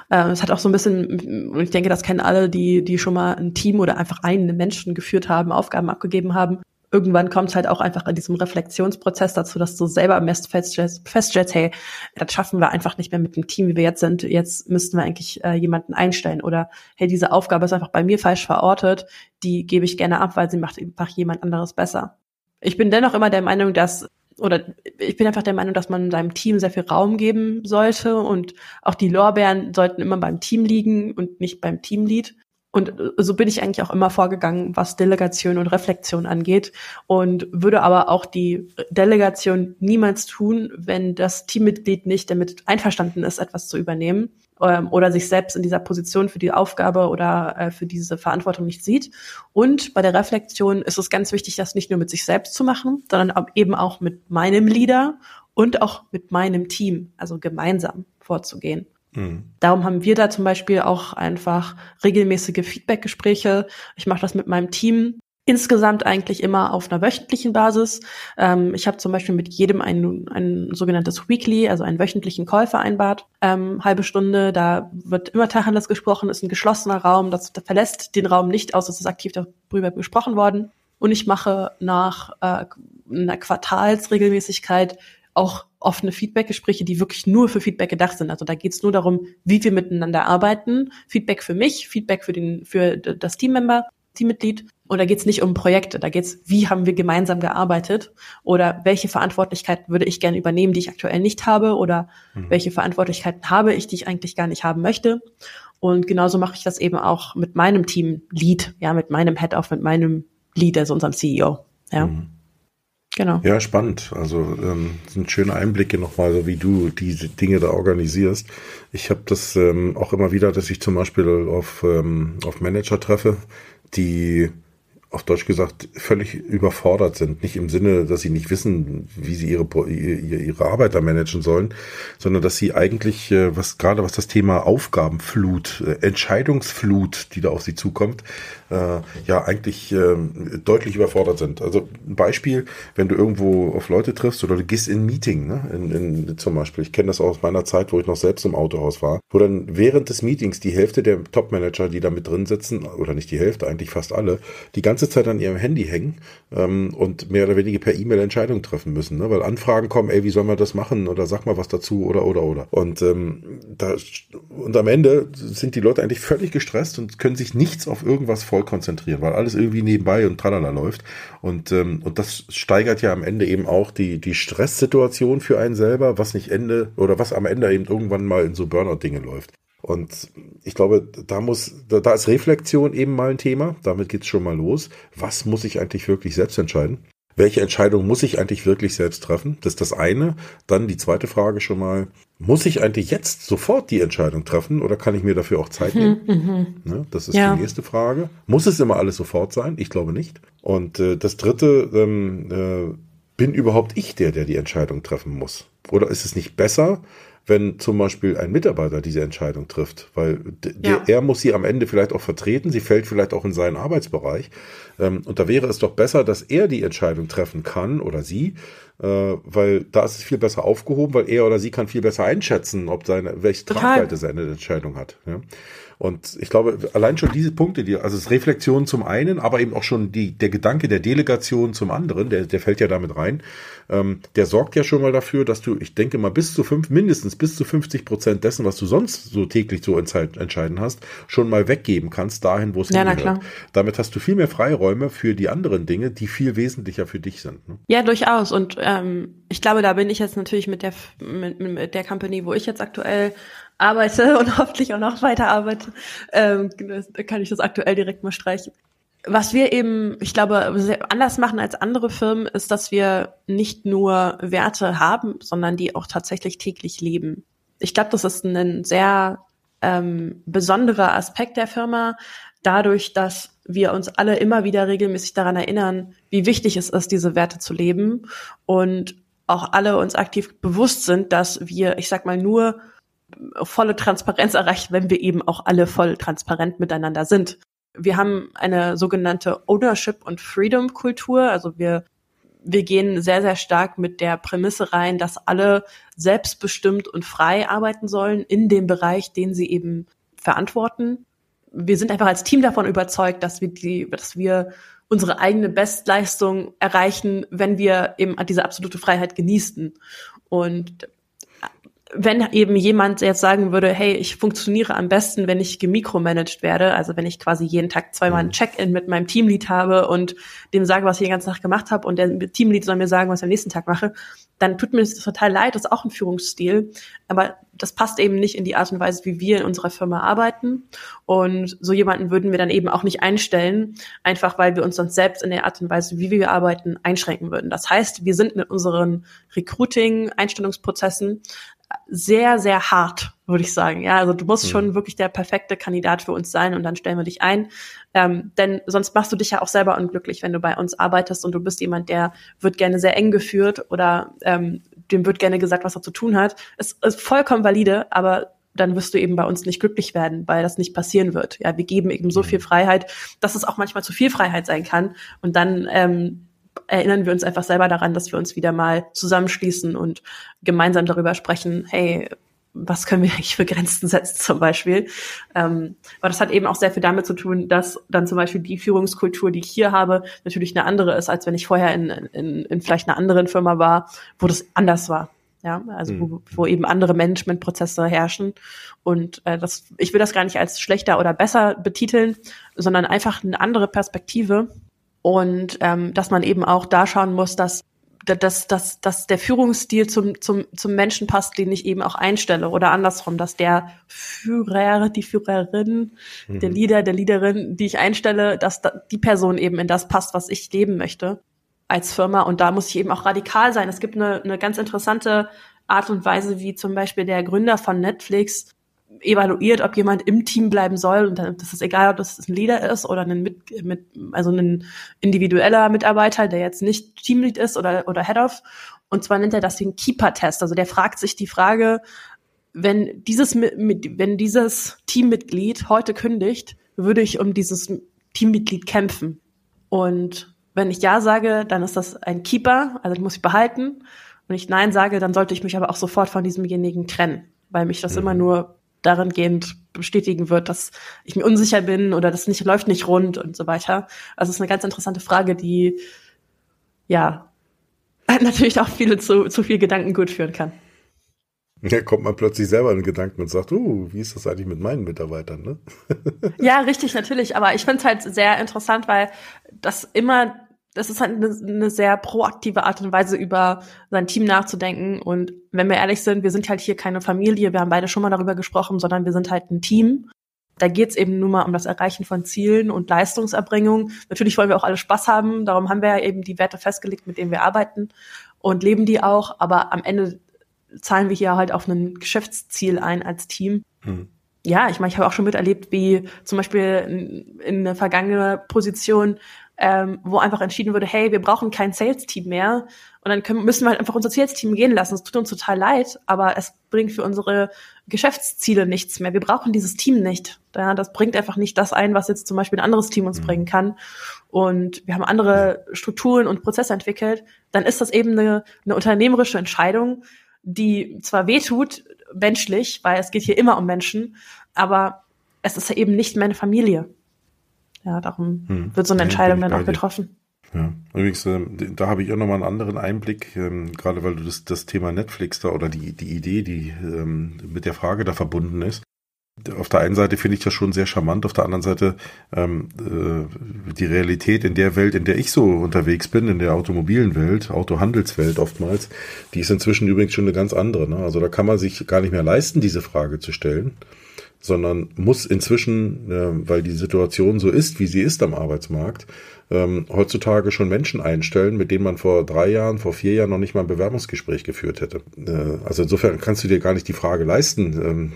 Äh, es hat auch so ein bisschen, und ich denke, das kennen alle, die, die schon mal ein Team oder einfach einen Menschen geführt haben, Aufgaben abgegeben haben irgendwann kommt es halt auch einfach in diesem Reflexionsprozess dazu, dass du selber am feststellst, feststellst, hey, das schaffen wir einfach nicht mehr mit dem Team, wie wir jetzt sind. Jetzt müssten wir eigentlich äh, jemanden einstellen. Oder hey, diese Aufgabe ist einfach bei mir falsch verortet, die gebe ich gerne ab, weil sie macht einfach jemand anderes besser. Ich bin dennoch immer der Meinung, dass oder ich bin einfach der Meinung, dass man seinem Team sehr viel Raum geben sollte und auch die Lorbeeren sollten immer beim Team liegen und nicht beim Teamlead. Und äh, so bin ich eigentlich auch immer vorgegangen, was Delegation und Reflexion angeht und würde aber auch die Delegation niemals tun, wenn das Teammitglied nicht damit einverstanden ist, etwas zu übernehmen ähm, oder sich selbst in dieser Position für die Aufgabe oder äh, für diese Verantwortung nicht sieht. Und bei der Reflexion ist es ganz wichtig, das nicht nur mit sich selbst zu machen, sondern eben auch mit meinem Leader und auch mit meinem Team, also gemeinsam vorzugehen. Mhm. Darum haben wir da zum Beispiel auch einfach regelmäßige Feedbackgespräche. Ich mache das mit meinem Team insgesamt eigentlich immer auf einer wöchentlichen Basis. Ähm, ich habe zum Beispiel mit jedem ein, ein sogenanntes Weekly, also einen wöchentlichen Call vereinbart, ähm, halbe Stunde. Da wird immer Tacheles gesprochen, ist ein geschlossener Raum, das, das verlässt den Raum nicht aus, es ist aktiv darüber gesprochen worden. Und ich mache nach äh, einer Quartalsregelmäßigkeit auch offene Feedbackgespräche, die wirklich nur für Feedback gedacht sind. Also da geht es nur darum, wie wir miteinander arbeiten. Feedback für mich, Feedback für den für das Teammember, Teammitglied. Und da geht es nicht um Projekte, da geht es, wie haben wir gemeinsam gearbeitet oder welche Verantwortlichkeiten würde ich gerne übernehmen, die ich aktuell nicht habe oder mhm. welche Verantwortlichkeiten habe ich, die ich eigentlich gar nicht haben möchte. Und genauso mache ich das eben auch mit meinem Team Lead, ja, mit meinem Head-Off, mit meinem Lead, also unserem CEO. Ja. Mhm. Genau. Ja, spannend. Also ähm, sind schöne Einblicke nochmal, so wie du diese Dinge da organisierst. Ich habe das ähm, auch immer wieder, dass ich zum Beispiel auf, ähm, auf Manager treffe, die auf Deutsch gesagt völlig überfordert sind. Nicht im Sinne, dass sie nicht wissen, wie sie ihre, ihre Arbeiter managen sollen, sondern dass sie eigentlich, äh, was gerade was das Thema Aufgabenflut, äh, Entscheidungsflut, die da auf sie zukommt, äh, ja eigentlich äh, deutlich überfordert sind. Also ein Beispiel, wenn du irgendwo auf Leute triffst oder du gehst in ein Meeting, ne? in, in, zum Beispiel, ich kenne das aus meiner Zeit, wo ich noch selbst im Autohaus war, wo dann während des Meetings die Hälfte der Top-Manager, die da mit drin sitzen, oder nicht die Hälfte, eigentlich fast alle, die ganze ganze Zeit an ihrem Handy hängen ähm, und mehr oder weniger per E-Mail Entscheidungen treffen müssen, ne? weil Anfragen kommen, ey, wie sollen wir das machen oder sag mal was dazu oder oder oder. Und ähm, da und am Ende sind die Leute eigentlich völlig gestresst und können sich nichts auf irgendwas voll konzentrieren, weil alles irgendwie nebenbei und tralala läuft. Und ähm, und das steigert ja am Ende eben auch die die Stresssituation für einen selber, was nicht Ende oder was am Ende eben irgendwann mal in so Burnout-Dinge läuft. Und ich glaube, da muss, da, da ist Reflexion eben mal ein Thema. Damit geht's schon mal los. Was muss ich eigentlich wirklich selbst entscheiden? Welche Entscheidung muss ich eigentlich wirklich selbst treffen? Das ist das eine. Dann die zweite Frage schon mal. Muss ich eigentlich jetzt sofort die Entscheidung treffen oder kann ich mir dafür auch Zeit nehmen? Mhm, ne? Das ist ja. die nächste Frage. Muss es immer alles sofort sein? Ich glaube nicht. Und äh, das dritte, ähm, äh, bin überhaupt ich der, der die Entscheidung treffen muss? Oder ist es nicht besser, wenn zum Beispiel ein Mitarbeiter diese Entscheidung trifft, weil ja. er muss sie am Ende vielleicht auch vertreten, sie fällt vielleicht auch in seinen Arbeitsbereich. Ähm, und da wäre es doch besser, dass er die Entscheidung treffen kann oder sie, äh, weil da ist es viel besser aufgehoben, weil er oder sie kann viel besser einschätzen, ob seine, welche Tragweite seine Entscheidung hat. Ja? Und ich glaube, allein schon diese Punkte, die, also das Reflexion zum einen, aber eben auch schon die, der Gedanke der Delegation zum anderen, der, der fällt ja damit rein, ähm, der sorgt ja schon mal dafür, dass du, ich denke mal, bis zu fünf, mindestens bis zu 50 Prozent dessen, was du sonst so täglich so entscheiden hast, schon mal weggeben kannst, dahin, wo es ja, hingehört. Damit hast du viel mehr Freiräume für die anderen Dinge, die viel wesentlicher für dich sind. Ne? Ja, durchaus. Und ähm, ich glaube, da bin ich jetzt natürlich mit der, mit, mit der Company, wo ich jetzt aktuell arbeite [laughs] und hoffentlich auch noch weiter arbeite, ähm, kann ich das aktuell direkt mal streichen. Was wir eben, ich glaube, anders machen als andere Firmen, ist, dass wir nicht nur Werte haben, sondern die auch tatsächlich täglich leben. Ich glaube, das ist ein sehr ähm, besonderer Aspekt der Firma, dadurch, dass wir uns alle immer wieder regelmäßig daran erinnern, wie wichtig es ist, diese Werte zu leben und auch alle uns aktiv bewusst sind, dass wir, ich sag mal, nur volle Transparenz erreicht, wenn wir eben auch alle voll transparent miteinander sind. Wir haben eine sogenannte Ownership und Freedom Kultur. Also wir, wir gehen sehr, sehr stark mit der Prämisse rein, dass alle selbstbestimmt und frei arbeiten sollen in dem Bereich, den sie eben verantworten. Wir sind einfach als Team davon überzeugt, dass wir die, dass wir unsere eigene Bestleistung erreichen, wenn wir eben diese absolute Freiheit genießen. Und wenn eben jemand jetzt sagen würde, hey, ich funktioniere am besten, wenn ich gemikromanagt werde, also wenn ich quasi jeden Tag zweimal ein mhm. Check-in mit meinem Teamlead habe und dem sage, was ich den ganzen Tag gemacht habe und der Teamlead soll mir sagen, was ich am nächsten Tag mache, dann tut mir das total leid, das ist auch ein Führungsstil, aber das passt eben nicht in die Art und Weise, wie wir in unserer Firma arbeiten und so jemanden würden wir dann eben auch nicht einstellen, einfach weil wir uns sonst selbst in der Art und Weise, wie wir arbeiten, einschränken würden. Das heißt, wir sind mit unseren Recruiting-Einstellungsprozessen sehr, sehr hart, würde ich sagen. Ja, also du musst mhm. schon wirklich der perfekte Kandidat für uns sein und dann stellen wir dich ein. Ähm, denn sonst machst du dich ja auch selber unglücklich, wenn du bei uns arbeitest und du bist jemand, der wird gerne sehr eng geführt oder ähm, dem wird gerne gesagt, was er zu tun hat. Es ist vollkommen valide, aber dann wirst du eben bei uns nicht glücklich werden, weil das nicht passieren wird. Ja, wir geben eben so mhm. viel Freiheit, dass es auch manchmal zu viel Freiheit sein kann. Und dann ähm, erinnern wir uns einfach selber daran, dass wir uns wieder mal zusammenschließen und gemeinsam darüber sprechen, hey, was können wir eigentlich für Grenzen setzen zum Beispiel. Ähm, aber das hat eben auch sehr viel damit zu tun, dass dann zum Beispiel die Führungskultur, die ich hier habe, natürlich eine andere ist, als wenn ich vorher in, in, in vielleicht einer anderen Firma war, wo das anders war. Ja, also mhm. wo, wo eben andere Managementprozesse herrschen. Und äh, das, ich will das gar nicht als schlechter oder besser betiteln, sondern einfach eine andere Perspektive, und ähm, dass man eben auch da schauen muss, dass dass, dass, dass der Führungsstil zum, zum, zum Menschen passt, den ich eben auch einstelle. Oder andersrum, dass der Führer, die Führerin, mhm. der Leader, der Leaderin, die ich einstelle, dass da, die Person eben in das passt, was ich leben möchte als Firma. Und da muss ich eben auch radikal sein. Es gibt eine, eine ganz interessante Art und Weise, wie zum Beispiel der Gründer von Netflix evaluiert, ob jemand im Team bleiben soll und dann, das ist egal, ob das ein Leader ist oder ein mit, mit also ein individueller Mitarbeiter, der jetzt nicht Teamlead ist oder oder Head of und zwar nennt er das den Keeper-Test. Also der fragt sich die Frage, wenn dieses mit, wenn dieses Teammitglied heute kündigt, würde ich um dieses Teammitglied kämpfen. Und wenn ich ja sage, dann ist das ein Keeper, also ich muss ich behalten. Wenn ich nein sage, dann sollte ich mich aber auch sofort von diesemjenigen trennen, weil mich das mhm. immer nur darin gehend bestätigen wird, dass ich mir unsicher bin oder das nicht läuft nicht rund und so weiter. Also es ist eine ganz interessante Frage, die ja [laughs] natürlich auch viele zu, zu viel Gedankengut führen kann. Ja, kommt man plötzlich selber in den Gedanken und sagt, uh, wie ist das eigentlich mit meinen Mitarbeitern, ne? [laughs] ja, richtig, natürlich. Aber ich finde es halt sehr interessant, weil das immer, das ist halt eine, eine, sehr proaktive Art und Weise, über sein Team nachzudenken. Und wenn wir ehrlich sind, wir sind halt hier keine Familie, wir haben beide schon mal darüber gesprochen, sondern wir sind halt ein Team. Da geht's eben nur mal um das Erreichen von Zielen und Leistungserbringung. Natürlich wollen wir auch alle Spaß haben, darum haben wir ja eben die Werte festgelegt, mit denen wir arbeiten und leben die auch. Aber am Ende zahlen wir hier halt auf ein Geschäftsziel ein als Team. Mhm. Ja, ich meine, ich habe auch schon miterlebt, wie zum Beispiel in, in eine vergangene Position, ähm, wo einfach entschieden wurde, hey, wir brauchen kein Sales-Team mehr. Und dann können, müssen wir halt einfach unser Sales-Team gehen lassen. Es tut uns total leid, aber es bringt für unsere Geschäftsziele nichts mehr. Wir brauchen dieses Team nicht. Ja, das bringt einfach nicht das ein, was jetzt zum Beispiel ein anderes Team uns mhm. bringen kann. Und wir haben andere Strukturen und Prozesse entwickelt. Dann ist das eben eine, eine unternehmerische Entscheidung, die zwar wehtut, menschlich, weil es geht hier immer um Menschen, aber es ist ja eben nicht meine Familie. Ja, darum hm. wird so eine Entscheidung dann auch getroffen. Ja, übrigens, äh, da habe ich auch nochmal einen anderen Einblick, ähm, gerade weil du das, das Thema Netflix da oder die, die Idee, die ähm, mit der Frage da verbunden ist auf der einen Seite finde ich das schon sehr charmant, auf der anderen Seite ähm, äh, die Realität in der Welt, in der ich so unterwegs bin, in der automobilen Welt, Autohandelswelt oftmals, die ist inzwischen übrigens schon eine ganz andere. Ne? Also da kann man sich gar nicht mehr leisten, diese Frage zu stellen, sondern muss inzwischen, äh, weil die Situation so ist, wie sie ist am Arbeitsmarkt, ähm, heutzutage schon Menschen einstellen, mit denen man vor drei Jahren, vor vier Jahren noch nicht mal ein Bewerbungsgespräch geführt hätte. Äh, also insofern kannst du dir gar nicht die Frage leisten, ähm,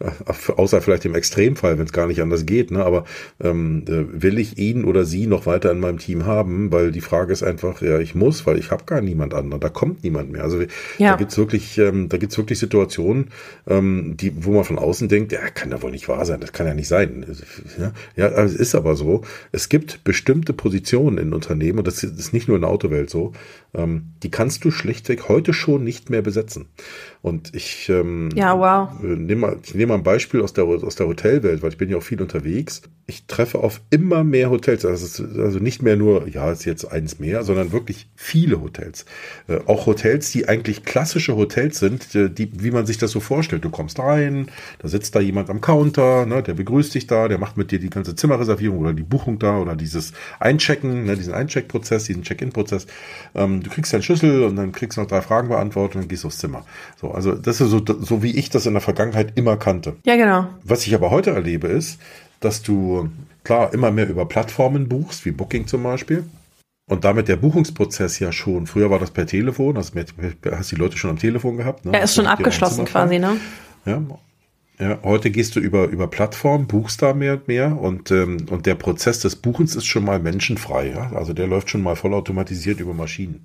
[laughs] außer vielleicht im Extremfall, wenn es gar nicht anders geht. Ne? Aber ähm, äh, will ich ihn oder sie noch weiter in meinem Team haben? Weil die Frage ist einfach, ja, ich muss, weil ich habe gar niemand anderen. Da kommt niemand mehr. Also ja. da gibt's wirklich, ähm, da gibt's wirklich Situationen, ähm, die, wo man von außen denkt, ja, kann ja wohl nicht wahr sein, das kann ja nicht sein. Ja, ja es ist aber so. Es gibt bestimmte Positionen in Unternehmen, und das ist nicht nur in der Autowelt so, ähm, die kannst du schlichtweg heute schon nicht mehr besetzen. Und ich, ähm, ja, wow. Äh, nehme nehme mal ein Beispiel aus der, aus der Hotelwelt, weil ich bin ja auch viel unterwegs. Ich treffe auf immer mehr Hotels. Also, also nicht mehr nur, ja, ist jetzt eins mehr, sondern wirklich viele Hotels. Äh, auch Hotels, die eigentlich klassische Hotels sind, die, wie man sich das so vorstellt. Du kommst rein, da sitzt da jemand am Counter, ne, der begrüßt dich da, der macht mit dir die ganze Zimmerreservierung oder die Buchung da oder dieses Einchecken, ne, diesen Eincheckprozess, diesen Check-in-Prozess. Ähm, du kriegst deinen Schlüssel und dann kriegst du noch drei Fragen beantwortet und dann gehst du aufs Zimmer. So, also das ist so, so wie ich das in der Vergangenheit immer kannte. Ja, genau. Was ich aber heute erlebe ist, dass du klar immer mehr über Plattformen buchst, wie Booking zum Beispiel. Und damit der Buchungsprozess ja schon, früher war das per Telefon, also hast die Leute schon am Telefon gehabt. Ne? Ja, ist schon abgeschlossen quasi, ne? Ja, ja, heute gehst du über, über Plattform, buchst da mehr und mehr und, ähm, und der Prozess des Buchens ist schon mal menschenfrei. Ja? Also der läuft schon mal vollautomatisiert über Maschinen.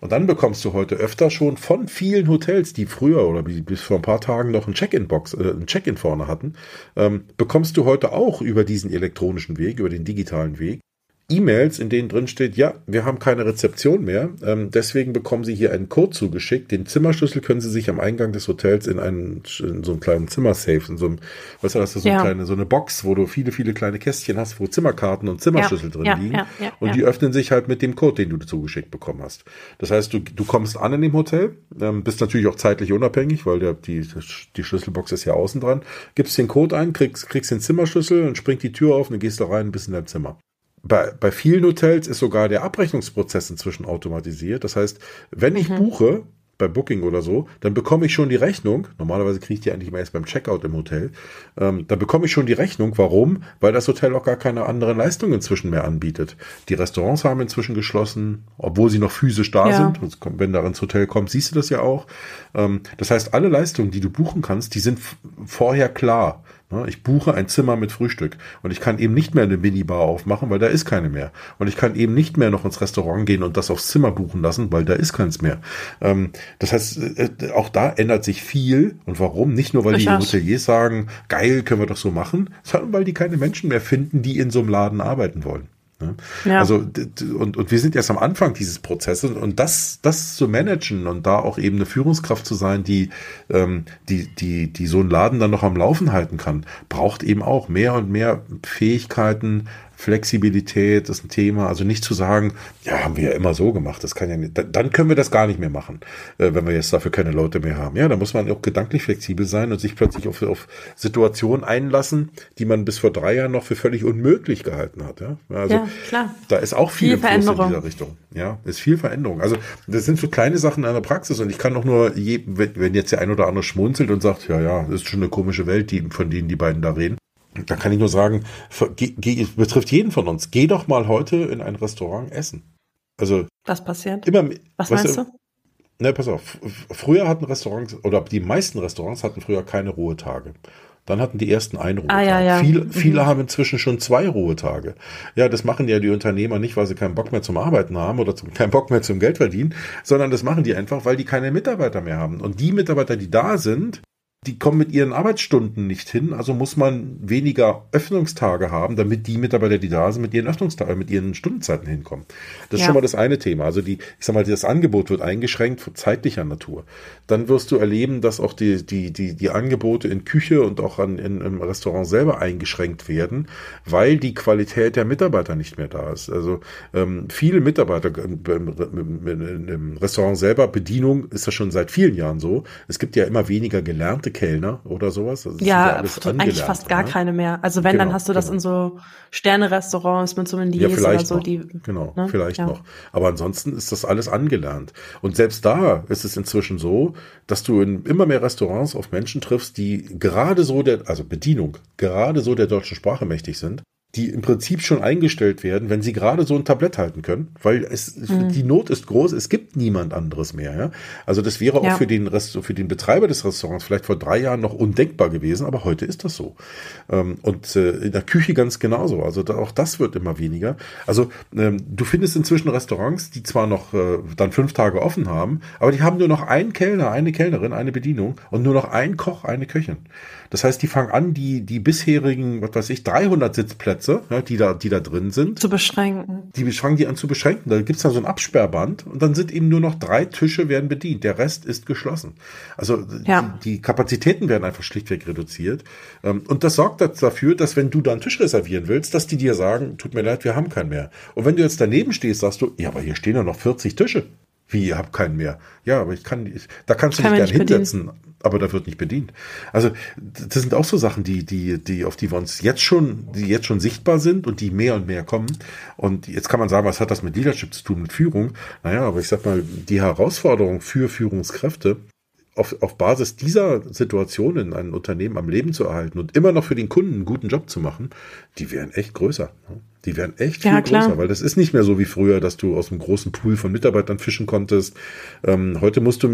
Und dann bekommst du heute öfter schon von vielen Hotels, die früher oder bis vor ein paar Tagen noch ein Check-in-Box, äh, ein Check-in vorne hatten, ähm, bekommst du heute auch über diesen elektronischen Weg, über den digitalen Weg, E-Mails, in denen drin steht, ja, wir haben keine Rezeption mehr, ähm, deswegen bekommen Sie hier einen Code zugeschickt. Den Zimmerschlüssel können Sie sich am Eingang des Hotels in, einen, in so einem kleinen Zimmersafe, in so einem, was ist das, so, ja. eine kleine, so eine Box, wo du viele, viele kleine Kästchen hast, wo Zimmerkarten und Zimmerschlüssel ja. drin ja, liegen. und die öffnen sich halt mit dem Code, den du zugeschickt bekommen hast. Das heißt, du, du kommst an in dem Hotel, ähm, bist natürlich auch zeitlich unabhängig, weil der, die, die Schlüsselbox ist ja außen dran, gibst den Code ein, kriegst, kriegst den Zimmerschlüssel und springt die Tür auf und dann gehst du rein und bist in deinem Zimmer bei, bei vielen Hotels ist sogar der Abrechnungsprozess inzwischen automatisiert. Das heißt, wenn ich mhm. buche, bei Booking oder so, dann bekomme ich schon die Rechnung. Normalerweise kriege ich die eigentlich immer erst beim Checkout im Hotel. Ähm, dann bekomme ich schon die Rechnung. Warum? Weil das Hotel auch gar keine anderen Leistungen inzwischen mehr anbietet. Die Restaurants haben inzwischen geschlossen, obwohl sie noch physisch da ja. sind. Wenn da ins Hotel kommt, siehst du das ja auch. Ähm, das heißt, alle Leistungen, die du buchen kannst, die sind vorher klar. Ne, ich buche ein Zimmer mit Frühstück und ich kann eben nicht mehr eine Minibar aufmachen, weil da ist keine mehr. Und ich kann eben nicht mehr noch ins Restaurant gehen und das aufs Zimmer buchen lassen, weil da ist keins mehr. Ähm, das heißt, äh, auch da ändert sich viel. Und warum? Nicht nur, weil die Hoteliers sagen, geil, können wir doch so machen, sondern weil die keine Menschen mehr finden, die in so einem Laden arbeiten wollen. Ne? Ja. Also und, und wir sind erst am Anfang dieses Prozesses und das, das zu managen und da auch eben eine Führungskraft zu sein, die, ähm, die, die, die so einen Laden dann noch am Laufen halten kann, braucht eben auch mehr und mehr Fähigkeiten, Flexibilität ist ein Thema. Also nicht zu sagen, ja, haben wir ja immer so gemacht. Das kann ja nicht, dann können wir das gar nicht mehr machen, äh, wenn wir jetzt dafür keine Leute mehr haben. Ja, da muss man auch gedanklich flexibel sein und sich plötzlich auf, auf Situationen einlassen, die man bis vor drei Jahren noch für völlig unmöglich gehalten hat. Ja, also ja, klar. da ist auch viel, viel Veränderung in dieser Richtung. Ja, ist viel Veränderung. Also das sind so kleine Sachen in der Praxis und ich kann doch nur, je, wenn jetzt der ein oder andere schmunzelt und sagt, ja, ja, das ist schon eine komische Welt, die, von denen die beiden da reden, da kann ich nur sagen, geh, betrifft jeden von uns. Geh doch mal heute in ein Restaurant essen. Also. Was passiert? Immer, Was meinst du? Ne, pass auf. Früher hatten Restaurants, oder die meisten Restaurants hatten früher keine Ruhetage. Dann hatten die ersten einen Ruhetag. Ah, ja, ja. Viele, mhm. viele mhm. haben inzwischen schon zwei Ruhetage. Ja, das machen ja die Unternehmer nicht, weil sie keinen Bock mehr zum Arbeiten haben oder zum, [laughs] keinen Bock mehr zum Geld verdienen, sondern das machen die einfach, weil die keine Mitarbeiter mehr haben. Und die Mitarbeiter, die da sind, die kommen mit ihren Arbeitsstunden nicht hin, also muss man weniger Öffnungstage haben, damit die Mitarbeiter, die da sind, mit ihren Öffnungstagen, mit ihren Stundenzeiten hinkommen. Das ist ja. schon mal das eine Thema. Also die, ich sag mal, das Angebot wird eingeschränkt von zeitlicher Natur. Dann wirst du erleben, dass auch die, die, die, die Angebote in Küche und auch an, in, im Restaurant selber eingeschränkt werden, weil die Qualität der Mitarbeiter nicht mehr da ist. Also ähm, viele Mitarbeiter im, im, im Restaurant selber, Bedienung ist das schon seit vielen Jahren so. Es gibt ja immer weniger gelernte Kellner oder sowas. Also ja, ja eigentlich fast gar ne? keine mehr. Also wenn, genau, dann hast du das genau. in so Sterne-Restaurants mit so einem ja, oder so. Noch. Die, genau, ne? vielleicht ja. noch. Aber ansonsten ist das alles angelernt. Und selbst da ist es inzwischen so, dass du in immer mehr Restaurants auf Menschen triffst, die gerade so der, also Bedienung, gerade so der deutschen Sprache mächtig sind die im Prinzip schon eingestellt werden, wenn sie gerade so ein Tablett halten können, weil es mhm. die Not ist groß, es gibt niemand anderes mehr. Ja? Also das wäre ja. auch für den Rest, für den Betreiber des Restaurants vielleicht vor drei Jahren noch undenkbar gewesen, aber heute ist das so. Ähm, und äh, in der Küche ganz genauso. Also auch das wird immer weniger. Also ähm, du findest inzwischen Restaurants, die zwar noch äh, dann fünf Tage offen haben, aber die haben nur noch einen Kellner, eine Kellnerin, eine Bedienung und nur noch einen Koch, eine Köchin. Das heißt, die fangen an, die, die bisherigen, was weiß ich, 300 Sitzplätze, ja, die da, die da drin sind. Zu beschränken. Die fangen die an zu beschränken. Da gibt's dann so ein Absperrband und dann sind eben nur noch drei Tische werden bedient. Der Rest ist geschlossen. Also ja. die, die Kapazitäten werden einfach schlichtweg reduziert. Ähm, und das sorgt dafür, dass wenn du da einen Tisch reservieren willst, dass die dir sagen, tut mir leid, wir haben keinen mehr. Und wenn du jetzt daneben stehst, sagst du, ja, aber hier stehen ja noch 40 Tische. Wie, ihr habt keinen mehr? Ja, aber ich kann, ich, da kannst du kann dich gerne hinsetzen, bedienen. aber da wird nicht bedient. Also, das sind auch so Sachen, die, die, die, auf die wir uns jetzt schon, die jetzt schon sichtbar sind und die mehr und mehr kommen. Und jetzt kann man sagen, was hat das mit Leadership zu tun, mit Führung? Naja, aber ich sag mal, die Herausforderung für Führungskräfte, auf, auf Basis dieser Situationen ein Unternehmen am Leben zu erhalten und immer noch für den Kunden einen guten Job zu machen, die wären echt größer. Die werden echt viel ja, größer, weil das ist nicht mehr so wie früher, dass du aus einem großen Pool von Mitarbeitern fischen konntest. Ähm, heute musst du,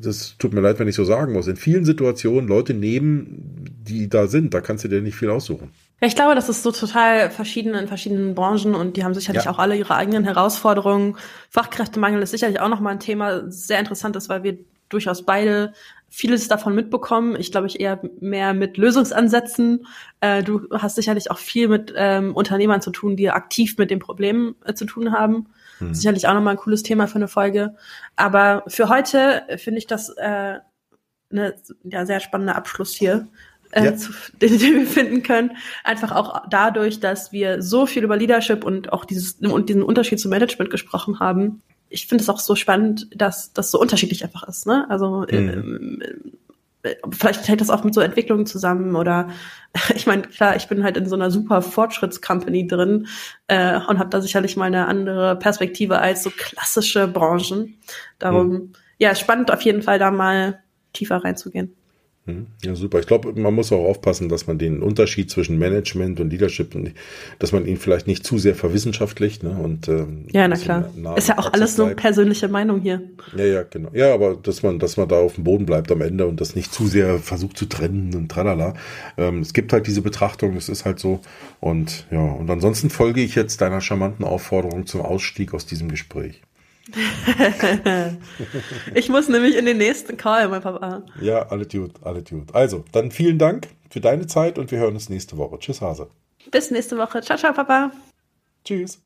das tut mir leid, wenn ich so sagen muss, in vielen Situationen Leute nehmen, die da sind. Da kannst du dir nicht viel aussuchen. Ja, ich glaube, das ist so total verschieden in verschiedenen Branchen und die haben sicherlich ja. auch alle ihre eigenen Herausforderungen. Fachkräftemangel ist sicherlich auch nochmal ein Thema, sehr interessant ist, weil wir durchaus beide vieles davon mitbekommen. Ich glaube, ich eher mehr mit Lösungsansätzen. Äh, du hast sicherlich auch viel mit ähm, Unternehmern zu tun, die aktiv mit dem Problem äh, zu tun haben. Hm. Sicherlich auch nochmal ein cooles Thema für eine Folge. Aber für heute finde ich das äh, eine ja, sehr spannender Abschluss hier. Äh, ja. zu, [laughs] den, den wir finden können. Einfach auch dadurch, dass wir so viel über Leadership und auch dieses und diesen Unterschied zum Management gesprochen haben, ich finde es auch so spannend, dass das so unterschiedlich einfach ist. Ne? Also mhm. äh, vielleicht hängt das auch mit so Entwicklungen zusammen oder [laughs] ich meine, klar, ich bin halt in so einer super Fortschrittscompany drin äh, und habe da sicherlich mal eine andere Perspektive als so klassische Branchen. Darum, mhm. ja, spannend auf jeden Fall da mal tiefer reinzugehen. Hm? Ja, super. Ich glaube, man muss auch aufpassen, dass man den Unterschied zwischen Management und Leadership, dass man ihn vielleicht nicht zu sehr verwissenschaftlicht. Ne? Und, ähm, ja, na klar. Ist ja auch alles nur persönliche Meinung hier. Ja, ja, genau. Ja, aber dass man, dass man da auf dem Boden bleibt am Ende und das nicht zu sehr versucht zu trennen und tralala. Ähm, es gibt halt diese Betrachtung, das ist halt so. Und ja, und ansonsten folge ich jetzt deiner charmanten Aufforderung zum Ausstieg aus diesem Gespräch. [laughs] ich muss nämlich in den nächsten Call, mein Papa. Ja, alle gut, alle gut. Also, dann vielen Dank für deine Zeit und wir hören uns nächste Woche. Tschüss, Hase. Bis nächste Woche. Ciao, ciao, Papa. Tschüss.